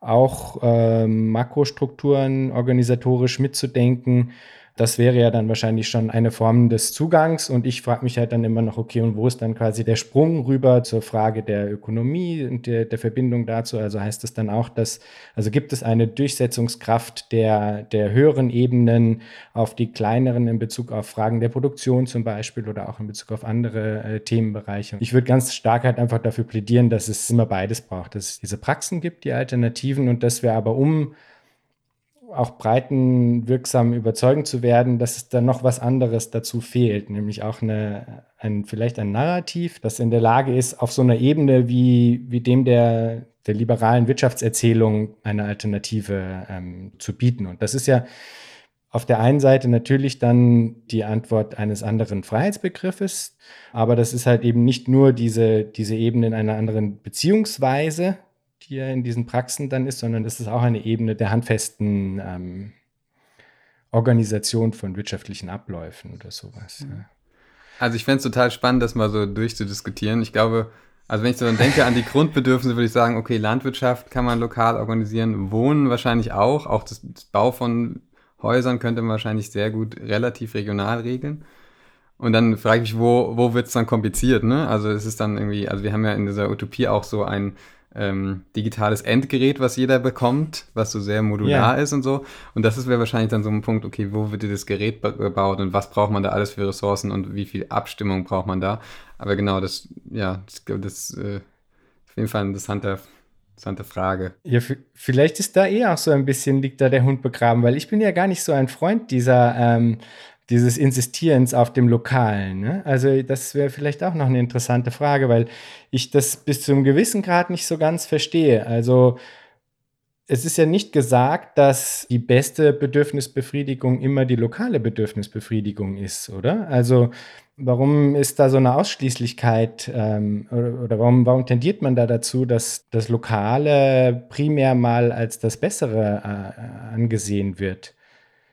auch äh, Makrostrukturen organisatorisch mitzudenken das wäre ja dann wahrscheinlich schon eine Form des Zugangs. Und ich frage mich halt dann immer noch, okay, und wo ist dann quasi der Sprung rüber zur Frage der Ökonomie und der, der Verbindung dazu? Also heißt es dann auch, dass, also gibt es eine Durchsetzungskraft der, der höheren Ebenen auf die kleineren in Bezug auf Fragen der Produktion zum Beispiel oder auch in Bezug auf andere äh, Themenbereiche? Ich würde ganz stark halt einfach dafür plädieren, dass es immer beides braucht, dass es diese Praxen gibt, die Alternativen und dass wir aber um auch breitenwirksam überzeugend zu werden, dass es da noch was anderes dazu fehlt, nämlich auch eine, ein, vielleicht ein Narrativ, das in der Lage ist, auf so einer Ebene wie, wie dem der, der liberalen Wirtschaftserzählung eine Alternative ähm, zu bieten. Und das ist ja auf der einen Seite natürlich dann die Antwort eines anderen Freiheitsbegriffes, aber das ist halt eben nicht nur diese, diese Ebene in einer anderen Beziehungsweise, ja in diesen Praxen dann ist, sondern das ist auch eine Ebene der handfesten ähm, Organisation von wirtschaftlichen Abläufen oder sowas. Ja. Also ich fände es total spannend, das mal so durchzudiskutieren. Ich glaube, also wenn ich so dann denke an die Grundbedürfnisse, würde ich sagen, okay, Landwirtschaft kann man lokal organisieren, Wohnen wahrscheinlich auch, auch das, das Bau von Häusern könnte man wahrscheinlich sehr gut relativ regional regeln. Und dann frage ich mich, wo, wo wird es dann kompliziert, ne? Also es ist dann irgendwie, also wir haben ja in dieser Utopie auch so ein ähm, digitales Endgerät, was jeder bekommt, was so sehr modular yeah. ist und so. Und das wäre wahrscheinlich dann so ein Punkt, okay, wo wird dieses Gerät gebaut und was braucht man da alles für Ressourcen und wie viel Abstimmung braucht man da. Aber genau, das, ja, das, das äh, auf jeden Fall ein interessanter, interessante Frage. Ja, vielleicht ist da eh auch so ein bisschen, liegt da der Hund begraben, weil ich bin ja gar nicht so ein Freund dieser ähm, dieses Insistierens auf dem Lokalen. Ne? Also das wäre vielleicht auch noch eine interessante Frage, weil ich das bis zu einem gewissen Grad nicht so ganz verstehe. Also es ist ja nicht gesagt, dass die beste Bedürfnisbefriedigung immer die lokale Bedürfnisbefriedigung ist, oder? Also warum ist da so eine Ausschließlichkeit ähm, oder, oder, warum, warum tendiert man da dazu, dass das Lokale primär mal als das Bessere äh, angesehen wird?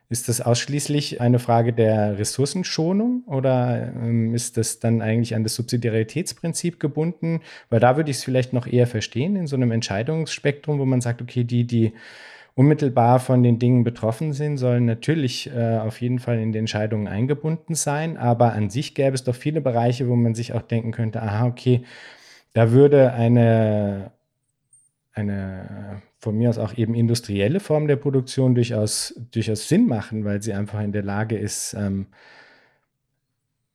Ist das ausschließlich eine Frage der Ressourcenschonung oder ähm, ist das dann eigentlich an das Subsidiaritätsprinzip gebunden? Weil da würde ich es vielleicht noch eher verstehen in so einem Entscheidungsspektrum, wo man sagt, okay, die, die unmittelbar von den Dingen betroffen sind, sollen natürlich äh, auf jeden Fall in die Entscheidungen eingebunden sein. Aber an sich gäbe es doch viele Bereiche, wo man sich auch denken könnte, aha, okay, da würde eine, eine von mir aus auch eben industrielle Form der Produktion durchaus, durchaus Sinn machen, weil sie einfach in der Lage ist, ähm,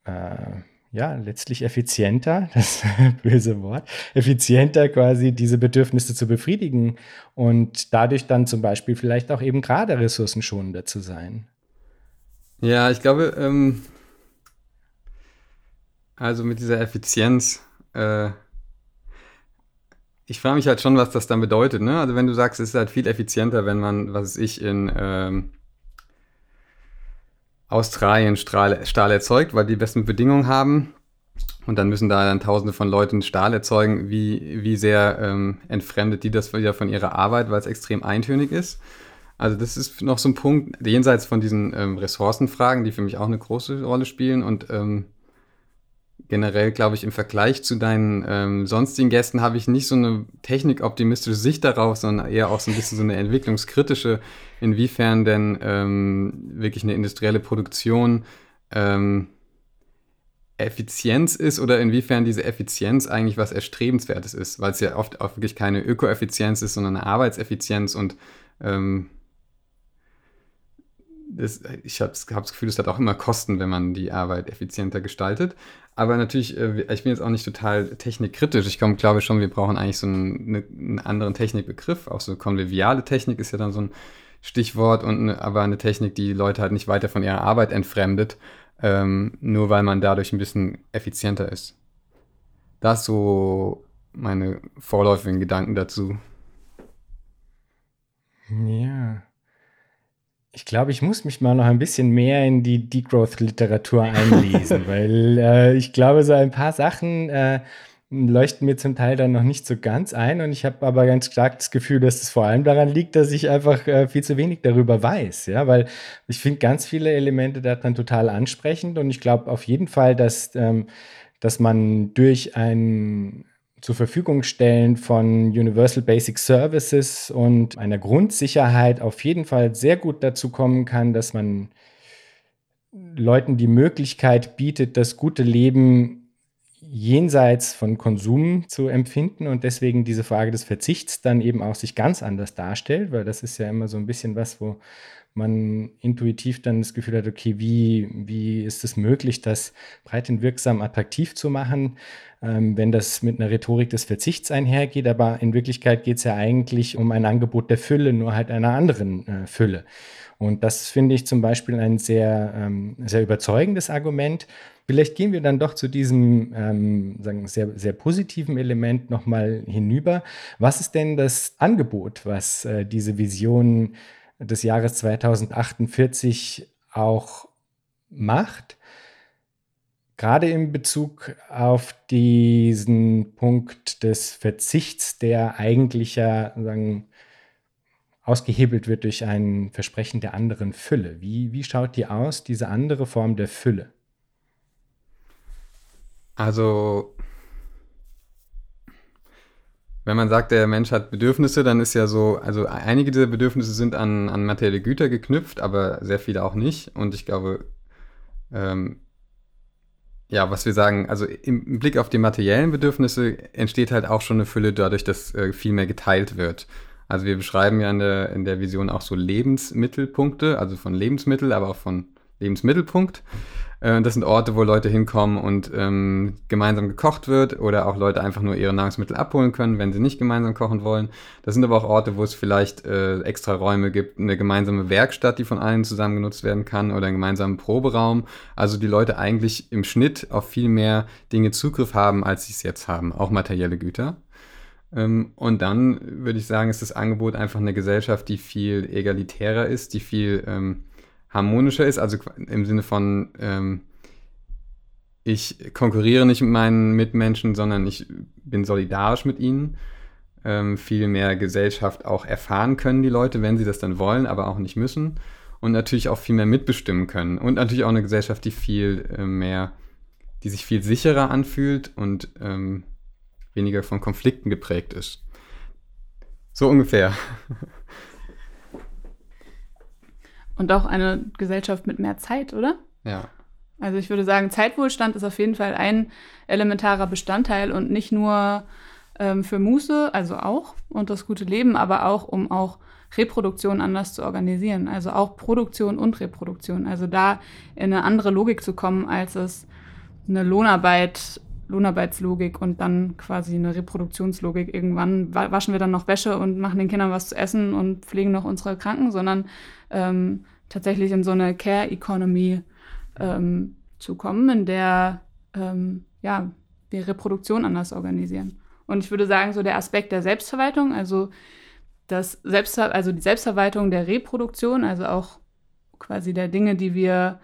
äh, ja, letztlich effizienter, <laughs> das böse Wort, effizienter quasi diese Bedürfnisse zu befriedigen und dadurch dann zum Beispiel vielleicht auch eben gerade ressourcenschonender zu sein. Ja, ich glaube, ähm, also mit dieser Effizienz, äh, ich frage mich halt schon, was das dann bedeutet. Ne? Also wenn du sagst, es ist halt viel effizienter, wenn man, was weiß ich, in ähm, Australien Stahl, Stahl erzeugt, weil die besten Bedingungen haben. Und dann müssen da dann tausende von Leuten Stahl erzeugen. Wie, wie sehr ähm, entfremdet die das wieder von ihrer Arbeit, weil es extrem eintönig ist. Also das ist noch so ein Punkt, jenseits von diesen ähm, Ressourcenfragen, die für mich auch eine große Rolle spielen. Und ähm, generell, glaube ich, im Vergleich zu deinen ähm, sonstigen Gästen habe ich nicht so eine technikoptimistische Sicht darauf, sondern eher auch so ein bisschen so eine entwicklungskritische, inwiefern denn ähm, wirklich eine industrielle Produktion ähm, Effizienz ist oder inwiefern diese Effizienz eigentlich was Erstrebenswertes ist, weil es ja oft auch wirklich keine Ökoeffizienz ist, sondern eine Arbeitseffizienz und ähm, das, ich habe hab das Gefühl, es hat auch immer Kosten, wenn man die Arbeit effizienter gestaltet. Aber natürlich, äh, ich bin jetzt auch nicht total technikkritisch. Ich komm, glaube schon, wir brauchen eigentlich so einen, einen anderen Technikbegriff. Auch so konviviale Technik ist ja dann so ein Stichwort und eine, aber eine Technik, die Leute halt nicht weiter von ihrer Arbeit entfremdet, ähm, nur weil man dadurch ein bisschen effizienter ist. Das so meine vorläufigen Gedanken dazu. Ja. Ich glaube, ich muss mich mal noch ein bisschen mehr in die Degrowth-Literatur einlesen, <laughs> weil äh, ich glaube, so ein paar Sachen äh, leuchten mir zum Teil dann noch nicht so ganz ein. Und ich habe aber ganz stark das Gefühl, dass es vor allem daran liegt, dass ich einfach äh, viel zu wenig darüber weiß. Ja, weil ich finde ganz viele Elemente daran total ansprechend. Und ich glaube auf jeden Fall, dass, ähm, dass man durch ein zur Verfügung stellen von Universal Basic Services und einer Grundsicherheit auf jeden Fall sehr gut dazu kommen kann, dass man Leuten die Möglichkeit bietet, das gute Leben jenseits von Konsum zu empfinden und deswegen diese Frage des Verzichts dann eben auch sich ganz anders darstellt, weil das ist ja immer so ein bisschen was, wo man intuitiv dann das Gefühl hat, okay, wie, wie ist es möglich, das breit und wirksam attraktiv zu machen? Ähm, wenn das mit einer Rhetorik des Verzichts einhergeht. Aber in Wirklichkeit geht es ja eigentlich um ein Angebot der Fülle, nur halt einer anderen äh, Fülle. Und das finde ich zum Beispiel ein sehr, ähm, sehr überzeugendes Argument. Vielleicht gehen wir dann doch zu diesem ähm, sagen, sehr, sehr positiven Element nochmal hinüber. Was ist denn das Angebot, was äh, diese Vision des Jahres 2048 auch macht? Gerade in Bezug auf diesen Punkt des Verzichts, der eigentlich ja sagen, ausgehebelt wird durch ein Versprechen der anderen Fülle. Wie, wie schaut die aus, diese andere Form der Fülle? Also, wenn man sagt, der Mensch hat Bedürfnisse, dann ist ja so, also einige dieser Bedürfnisse sind an, an materielle Güter geknüpft, aber sehr viele auch nicht. Und ich glaube, ähm, ja, was wir sagen, also im Blick auf die materiellen Bedürfnisse entsteht halt auch schon eine Fülle dadurch, dass äh, viel mehr geteilt wird. Also wir beschreiben ja in der, in der Vision auch so Lebensmittelpunkte, also von Lebensmittel, aber auch von Lebensmittelpunkt. Äh, das sind Orte, wo Leute hinkommen und ähm, gemeinsam gekocht wird oder auch Leute einfach nur ihre Nahrungsmittel abholen können, wenn sie nicht gemeinsam kochen wollen. Das sind aber auch Orte, wo es vielleicht äh, extra Räume gibt, eine gemeinsame Werkstatt, die von allen zusammen genutzt werden kann oder einen gemeinsamen Proberaum. Also die Leute eigentlich im Schnitt auf viel mehr Dinge Zugriff haben, als sie es jetzt haben, auch materielle Güter. Ähm, und dann würde ich sagen, ist das Angebot einfach eine Gesellschaft, die viel egalitärer ist, die viel ähm, harmonischer ist, also im Sinne von, ähm, ich konkurriere nicht mit meinen Mitmenschen, sondern ich bin solidarisch mit ihnen. Ähm, viel mehr Gesellschaft auch erfahren können die Leute, wenn sie das dann wollen, aber auch nicht müssen. Und natürlich auch viel mehr mitbestimmen können. Und natürlich auch eine Gesellschaft, die viel äh, mehr, die sich viel sicherer anfühlt und ähm, weniger von Konflikten geprägt ist. So ungefähr. <laughs> Und auch eine Gesellschaft mit mehr Zeit, oder? Ja. Also ich würde sagen, Zeitwohlstand ist auf jeden Fall ein elementarer Bestandteil und nicht nur ähm, für Muße, also auch und das gute Leben, aber auch um auch Reproduktion anders zu organisieren. Also auch Produktion und Reproduktion. Also da in eine andere Logik zu kommen, als es eine Lohnarbeit Lohnarbeitslogik und dann quasi eine Reproduktionslogik. Irgendwann waschen wir dann noch Wäsche und machen den Kindern was zu essen und pflegen noch unsere Kranken, sondern ähm, tatsächlich in so eine Care Economy ähm, zu kommen, in der ähm, ja, wir Reproduktion anders organisieren. Und ich würde sagen, so der Aspekt der Selbstverwaltung, also das Selbstver also die Selbstverwaltung der Reproduktion, also auch quasi der Dinge, die wir,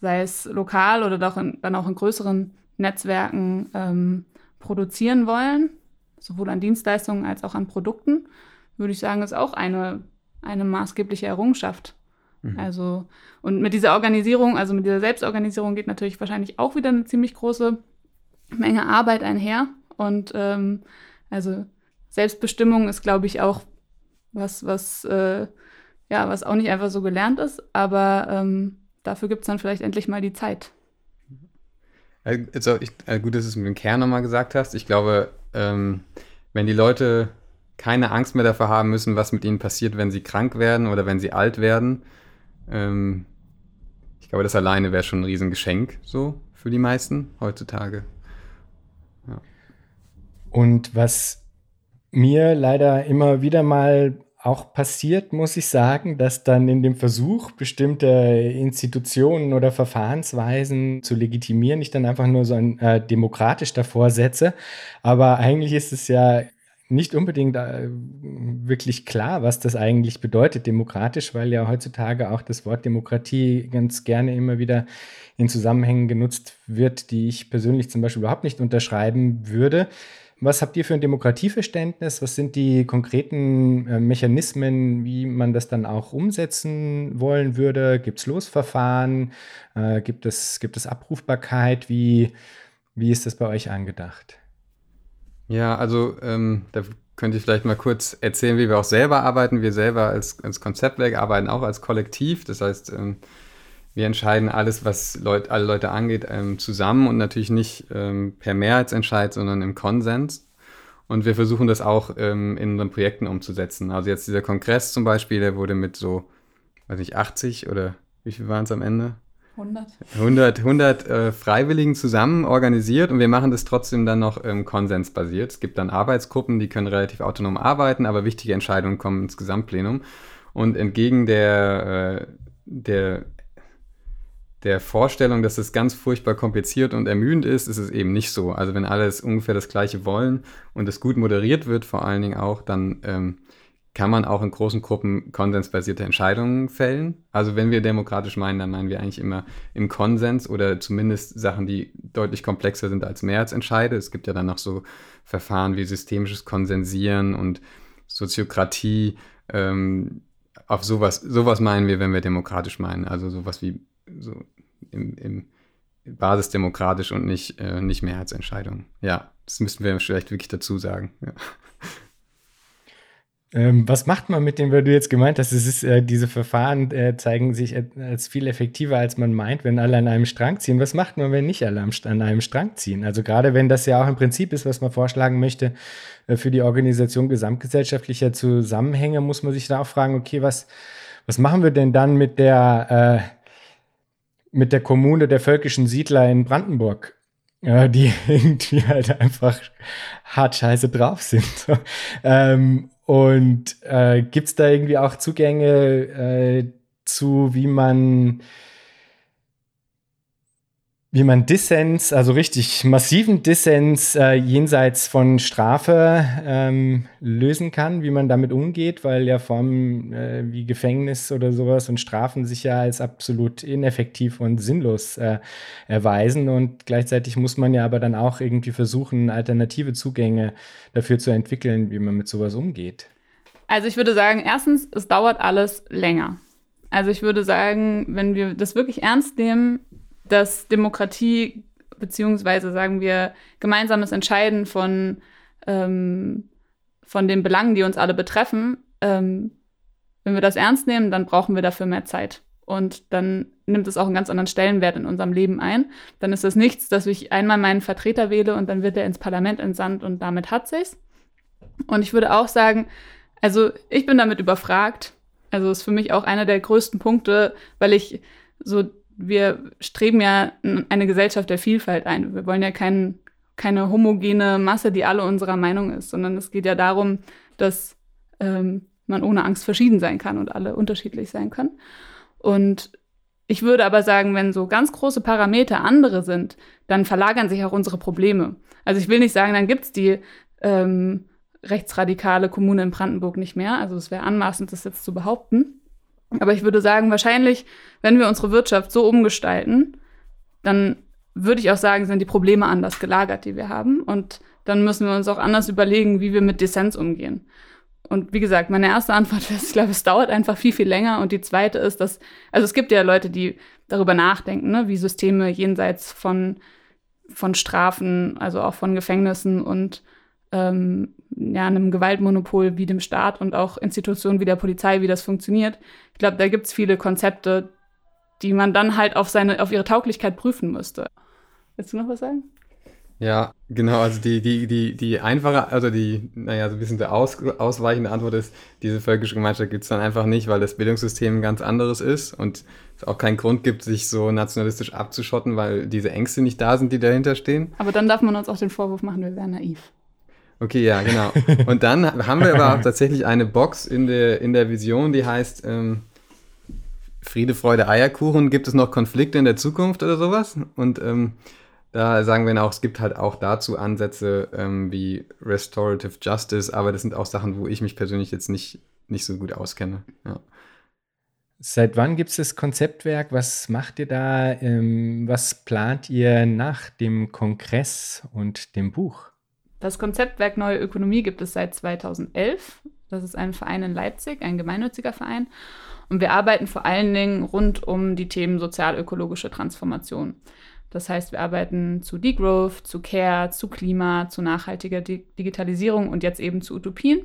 sei es lokal oder doch in, dann auch in größeren Netzwerken ähm, produzieren wollen, sowohl an Dienstleistungen als auch an Produkten, würde ich sagen, ist auch eine, eine maßgebliche Errungenschaft. Mhm. Also, und mit dieser Organisierung, also mit dieser Selbstorganisierung geht natürlich wahrscheinlich auch wieder eine ziemlich große Menge Arbeit einher. Und ähm, also Selbstbestimmung ist, glaube ich, auch was, was, äh, ja, was auch nicht einfach so gelernt ist, aber ähm, dafür gibt es dann vielleicht endlich mal die Zeit. Also ich, also gut, dass du es mit dem Kern nochmal gesagt hast. Ich glaube, ähm, wenn die Leute keine Angst mehr davor haben müssen, was mit ihnen passiert, wenn sie krank werden oder wenn sie alt werden, ähm, ich glaube, das alleine wäre schon ein Riesengeschenk so für die meisten heutzutage. Ja. Und was mir leider immer wieder mal auch passiert, muss ich sagen, dass dann in dem Versuch, bestimmte Institutionen oder Verfahrensweisen zu legitimieren, ich dann einfach nur so ein äh, demokratisch davor setze. Aber eigentlich ist es ja nicht unbedingt äh, wirklich klar, was das eigentlich bedeutet, demokratisch, weil ja heutzutage auch das Wort Demokratie ganz gerne immer wieder in Zusammenhängen genutzt wird, die ich persönlich zum Beispiel überhaupt nicht unterschreiben würde. Was habt ihr für ein Demokratieverständnis? Was sind die konkreten äh, Mechanismen, wie man das dann auch umsetzen wollen würde? Gibt es Losverfahren? Äh, gibt, es, gibt es Abrufbarkeit? Wie, wie ist das bei euch angedacht? Ja, also ähm, da könnte ich vielleicht mal kurz erzählen, wie wir auch selber arbeiten. Wir selber als, als Konzeptwerk arbeiten auch als Kollektiv. Das heißt, ähm, wir entscheiden alles, was Leut, alle Leute angeht, ähm, zusammen und natürlich nicht ähm, per Mehrheitsentscheid, sondern im Konsens. Und wir versuchen das auch ähm, in unseren Projekten umzusetzen. Also jetzt dieser Kongress zum Beispiel, der wurde mit so, weiß ich, 80 oder wie viel waren es am Ende? 100. 100, 100 äh, Freiwilligen zusammen organisiert und wir machen das trotzdem dann noch ähm, konsensbasiert. Es gibt dann Arbeitsgruppen, die können relativ autonom arbeiten, aber wichtige Entscheidungen kommen ins Gesamtplenum. Und entgegen der, äh, der, der Vorstellung, dass es ganz furchtbar kompliziert und ermüdend ist, ist es eben nicht so. Also wenn alles ungefähr das Gleiche wollen und es gut moderiert wird, vor allen Dingen auch, dann ähm, kann man auch in großen Gruppen konsensbasierte Entscheidungen fällen. Also wenn wir demokratisch meinen, dann meinen wir eigentlich immer im Konsens oder zumindest Sachen, die deutlich komplexer sind als Mehrheitsentscheide. Es gibt ja dann noch so Verfahren wie systemisches Konsensieren und Soziokratie. Ähm, auf sowas, sowas meinen wir, wenn wir demokratisch meinen. Also sowas wie so im, im basisdemokratisch und nicht, äh, nicht Mehrheitsentscheidungen. Ja, das müssten wir vielleicht wirklich dazu sagen. Ja. Ähm, was macht man mit dem, weil du jetzt gemeint hast, es ist, äh, diese Verfahren äh, zeigen sich als viel effektiver, als man meint, wenn alle an einem Strang ziehen. Was macht man, wenn nicht alle an einem Strang ziehen? Also gerade wenn das ja auch im Prinzip ist, was man vorschlagen möchte äh, für die Organisation gesamtgesellschaftlicher Zusammenhänge, muss man sich da auch fragen, okay, was, was machen wir denn dann mit der, äh, mit der Kommune der völkischen Siedler in Brandenburg? Ja, die <laughs> irgendwie halt einfach hart scheiße drauf sind. ähm, und äh, gibt es da irgendwie auch Zugänge äh, zu, wie man wie man Dissens, also richtig massiven Dissens äh, jenseits von Strafe ähm, lösen kann, wie man damit umgeht, weil ja Formen äh, wie Gefängnis oder sowas und Strafen sich ja als absolut ineffektiv und sinnlos äh, erweisen. Und gleichzeitig muss man ja aber dann auch irgendwie versuchen, alternative Zugänge dafür zu entwickeln, wie man mit sowas umgeht. Also ich würde sagen, erstens, es dauert alles länger. Also ich würde sagen, wenn wir das wirklich ernst nehmen, dass Demokratie beziehungsweise sagen wir gemeinsames Entscheiden von, ähm, von den Belangen, die uns alle betreffen, ähm, wenn wir das ernst nehmen, dann brauchen wir dafür mehr Zeit. Und dann nimmt es auch einen ganz anderen Stellenwert in unserem Leben ein. Dann ist es nichts, dass ich einmal meinen Vertreter wähle und dann wird er ins Parlament entsandt und damit hat sich's. Und ich würde auch sagen, also ich bin damit überfragt. Also ist für mich auch einer der größten Punkte, weil ich so wir streben ja eine Gesellschaft der Vielfalt ein. Wir wollen ja kein, keine homogene Masse, die alle unserer Meinung ist, sondern es geht ja darum, dass ähm, man ohne Angst verschieden sein kann und alle unterschiedlich sein können. Und ich würde aber sagen, wenn so ganz große Parameter andere sind, dann verlagern sich auch unsere Probleme. Also ich will nicht sagen, dann gibt's die ähm, rechtsradikale Kommune in Brandenburg nicht mehr. Also es wäre anmaßend, das jetzt zu behaupten. Aber ich würde sagen, wahrscheinlich, wenn wir unsere Wirtschaft so umgestalten, dann würde ich auch sagen, sind die Probleme anders gelagert, die wir haben. Und dann müssen wir uns auch anders überlegen, wie wir mit Dissens umgehen. Und wie gesagt, meine erste Antwort ist, ich glaube, es dauert einfach viel, viel länger. Und die zweite ist, dass, also es gibt ja Leute, die darüber nachdenken, ne, wie Systeme jenseits von, von Strafen, also auch von Gefängnissen und ähm, ja, einem Gewaltmonopol wie dem Staat und auch Institutionen wie der Polizei, wie das funktioniert. Ich glaube, da gibt es viele Konzepte, die man dann halt auf, seine, auf ihre Tauglichkeit prüfen müsste. Willst du noch was sagen? Ja, genau, also die, die, die, die einfache, also die, naja, so ein bisschen der aus, ausweichende Antwort ist, diese völkische Gemeinschaft gibt es dann einfach nicht, weil das Bildungssystem ein ganz anderes ist und es auch keinen Grund gibt, sich so nationalistisch abzuschotten, weil diese Ängste nicht da sind, die dahinter stehen. Aber dann darf man uns auch den Vorwurf machen, wir wären naiv. Okay, ja, genau. Und dann haben wir aber auch tatsächlich eine Box in der, in der Vision, die heißt ähm, Friede, Freude, Eierkuchen. Gibt es noch Konflikte in der Zukunft oder sowas? Und ähm, da sagen wir auch, es gibt halt auch dazu Ansätze ähm, wie Restorative Justice, aber das sind auch Sachen, wo ich mich persönlich jetzt nicht, nicht so gut auskenne. Ja. Seit wann gibt es das Konzeptwerk? Was macht ihr da? Ähm, was plant ihr nach dem Kongress und dem Buch? Das Konzeptwerk Neue Ökonomie gibt es seit 2011. Das ist ein Verein in Leipzig, ein gemeinnütziger Verein. Und wir arbeiten vor allen Dingen rund um die Themen sozial-ökologische Transformation. Das heißt, wir arbeiten zu Degrowth, zu Care, zu Klima, zu nachhaltiger Di Digitalisierung und jetzt eben zu Utopien.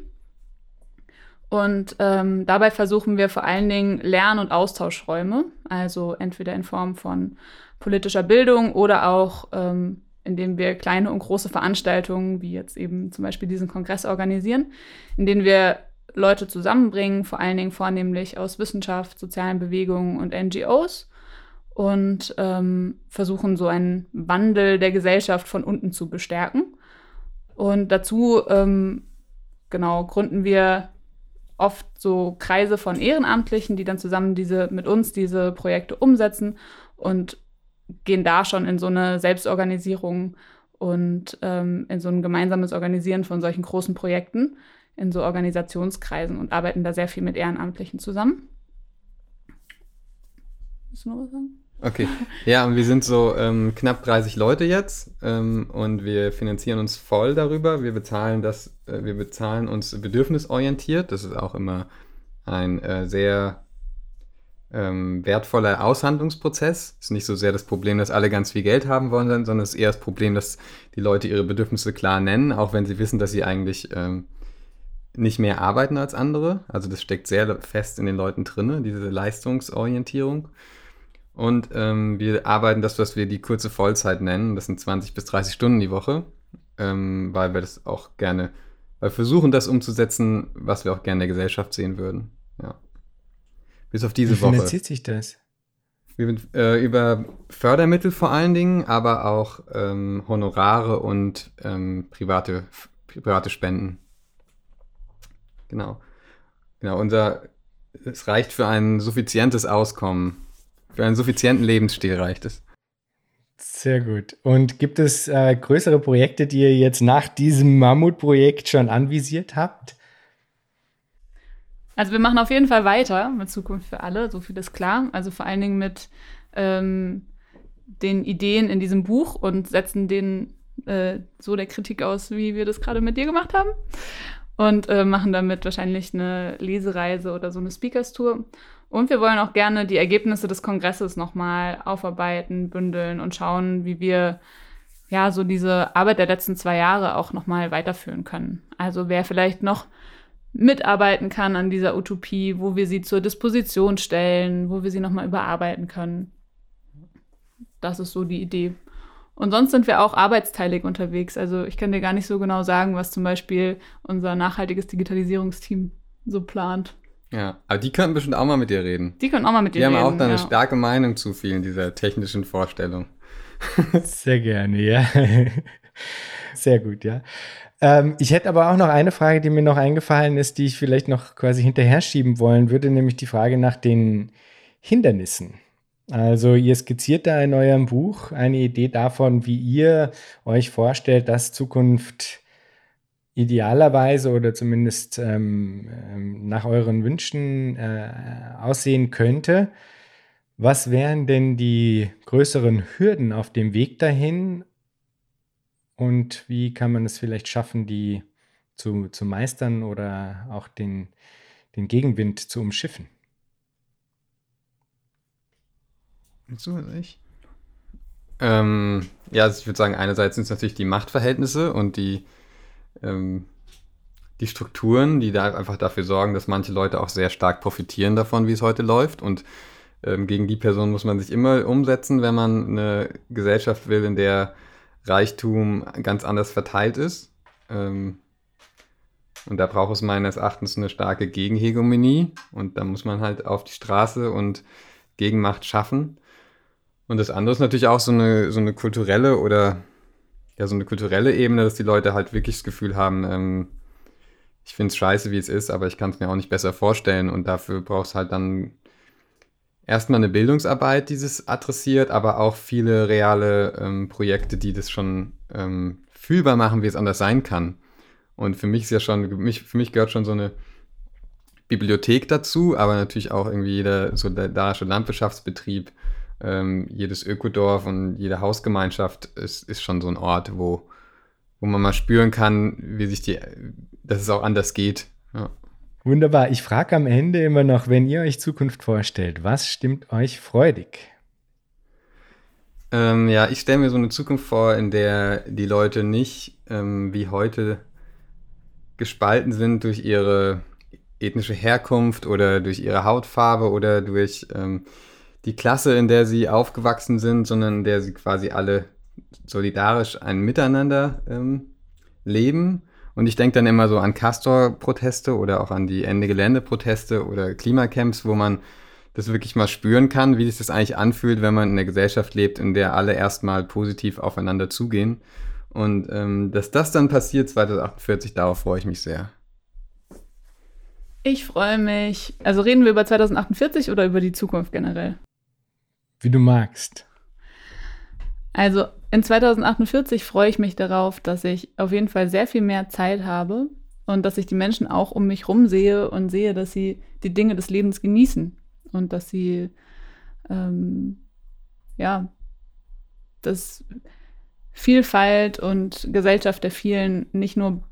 Und ähm, dabei versuchen wir vor allen Dingen Lern- und Austauschräume, also entweder in Form von politischer Bildung oder auch ähm, indem wir kleine und große Veranstaltungen, wie jetzt eben zum Beispiel diesen Kongress organisieren, in denen wir Leute zusammenbringen, vor allen Dingen vornehmlich aus Wissenschaft, sozialen Bewegungen und NGOs und ähm, versuchen so einen Wandel der Gesellschaft von unten zu bestärken. Und dazu ähm, genau gründen wir oft so Kreise von Ehrenamtlichen, die dann zusammen diese mit uns diese Projekte umsetzen und gehen da schon in so eine Selbstorganisierung und ähm, in so ein gemeinsames Organisieren von solchen großen Projekten in so Organisationskreisen und arbeiten da sehr viel mit Ehrenamtlichen zusammen. Willst du noch was sagen? Okay, ja, und wir sind so ähm, knapp 30 Leute jetzt ähm, und wir finanzieren uns voll darüber. Wir bezahlen das, äh, wir bezahlen uns bedürfnisorientiert. Das ist auch immer ein äh, sehr ähm, wertvoller Aushandlungsprozess. Ist nicht so sehr das Problem, dass alle ganz viel Geld haben wollen, sondern es ist eher das Problem, dass die Leute ihre Bedürfnisse klar nennen, auch wenn sie wissen, dass sie eigentlich ähm, nicht mehr arbeiten als andere. Also das steckt sehr fest in den Leuten drin, diese Leistungsorientierung. Und ähm, wir arbeiten das, was wir die kurze Vollzeit nennen. Das sind 20 bis 30 Stunden die Woche, ähm, weil wir das auch gerne, weil wir versuchen, das umzusetzen, was wir auch gerne in der Gesellschaft sehen würden. Ja. Bis auf diese Wie Woche. Wie finanziert sich das? Wir, äh, über Fördermittel vor allen Dingen, aber auch ähm, Honorare und ähm, private, private Spenden. Genau. Genau, unser, es reicht für ein suffizientes Auskommen für einen suffizienten Lebensstil reicht es. Sehr gut. Und gibt es äh, größere Projekte, die ihr jetzt nach diesem Mammutprojekt schon anvisiert habt? Also wir machen auf jeden Fall weiter mit Zukunft für alle, so viel ist klar. Also vor allen Dingen mit ähm, den Ideen in diesem Buch und setzen den äh, so der Kritik aus, wie wir das gerade mit dir gemacht haben. Und äh, machen damit wahrscheinlich eine Lesereise oder so eine Speakers-Tour. Und wir wollen auch gerne die Ergebnisse des Kongresses nochmal aufarbeiten, bündeln und schauen, wie wir ja so diese Arbeit der letzten zwei Jahre auch nochmal weiterführen können. Also wer vielleicht noch mitarbeiten kann an dieser Utopie, wo wir sie zur Disposition stellen, wo wir sie nochmal überarbeiten können. Das ist so die Idee. Und sonst sind wir auch arbeitsteilig unterwegs. Also ich kann dir gar nicht so genau sagen, was zum Beispiel unser nachhaltiges Digitalisierungsteam so plant. Ja, aber die könnten bestimmt auch mal mit dir reden. Die können auch mal mit dir reden. Die haben auch da eine ja. starke Meinung zu vielen dieser technischen Vorstellungen. Sehr gerne, ja. <laughs> Sehr gut, ja. Ähm, ich hätte aber auch noch eine Frage, die mir noch eingefallen ist, die ich vielleicht noch quasi hinterher schieben wollen würde, nämlich die Frage nach den Hindernissen. Also ihr skizziert da in eurem Buch eine Idee davon, wie ihr euch vorstellt, dass Zukunft idealerweise oder zumindest ähm, ähm, nach euren Wünschen äh, aussehen könnte. Was wären denn die größeren Hürden auf dem Weg dahin und wie kann man es vielleicht schaffen, die zu, zu meistern oder auch den, den Gegenwind zu umschiffen? So, ich. Ähm, ja, also ich würde sagen, einerseits sind es natürlich die Machtverhältnisse und die ähm, die Strukturen, die da einfach dafür sorgen, dass manche Leute auch sehr stark profitieren davon, wie es heute läuft. Und ähm, gegen die Person muss man sich immer umsetzen, wenn man eine Gesellschaft will, in der Reichtum ganz anders verteilt ist. Ähm, und da braucht es meines Erachtens eine starke Gegenhegemonie. Und da muss man halt auf die Straße und Gegenmacht schaffen. Und das andere ist natürlich auch so eine, so eine kulturelle oder ja, so eine kulturelle Ebene, dass die Leute halt wirklich das Gefühl haben, ähm, ich finde es scheiße, wie es ist, aber ich kann es mir auch nicht besser vorstellen. Und dafür brauchst halt dann erstmal eine Bildungsarbeit, die das adressiert, aber auch viele reale ähm, Projekte, die das schon ähm, fühlbar machen, wie es anders sein kann. Und für mich ist ja schon, mich, für mich gehört schon so eine Bibliothek dazu, aber natürlich auch irgendwie jeder solidarische Landwirtschaftsbetrieb, ähm, jedes Ökodorf und jede Hausgemeinschaft ist, ist schon so ein Ort, wo, wo man mal spüren kann, wie sich die, dass es auch anders geht. Ja. Wunderbar. Ich frage am Ende immer noch, wenn ihr euch Zukunft vorstellt, was stimmt euch freudig? Ähm, ja, ich stelle mir so eine Zukunft vor, in der die Leute nicht ähm, wie heute gespalten sind durch ihre ethnische Herkunft oder durch ihre Hautfarbe oder durch ähm, die Klasse, in der sie aufgewachsen sind, sondern in der sie quasi alle solidarisch ein Miteinander ähm, leben. Und ich denke dann immer so an Castor-Proteste oder auch an die Ende-Gelände-Proteste oder Klimacamps, wo man das wirklich mal spüren kann, wie sich das eigentlich anfühlt, wenn man in einer Gesellschaft lebt, in der alle erstmal positiv aufeinander zugehen. Und ähm, dass das dann passiert 2048, darauf freue ich mich sehr. Ich freue mich. Also reden wir über 2048 oder über die Zukunft generell? Wie du magst. Also in 2048 freue ich mich darauf, dass ich auf jeden Fall sehr viel mehr Zeit habe und dass ich die Menschen auch um mich herum sehe und sehe, dass sie die Dinge des Lebens genießen und dass sie ähm, ja, dass Vielfalt und Gesellschaft der vielen nicht nur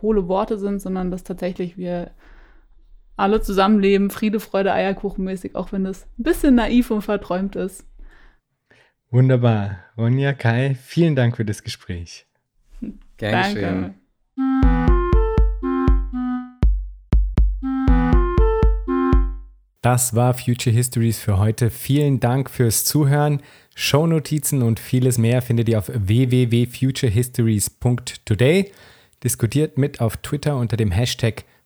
hohle Worte sind, sondern dass tatsächlich wir alle zusammenleben, Friede, Freude, Eierkuchenmäßig, auch wenn das ein bisschen naiv und verträumt ist. Wunderbar. Ronja, Kai, vielen Dank für das Gespräch. Gern geschehen. Das war Future Histories für heute. Vielen Dank fürs Zuhören. Shownotizen und vieles mehr findet ihr auf www.futurehistories.today. Diskutiert mit auf Twitter unter dem Hashtag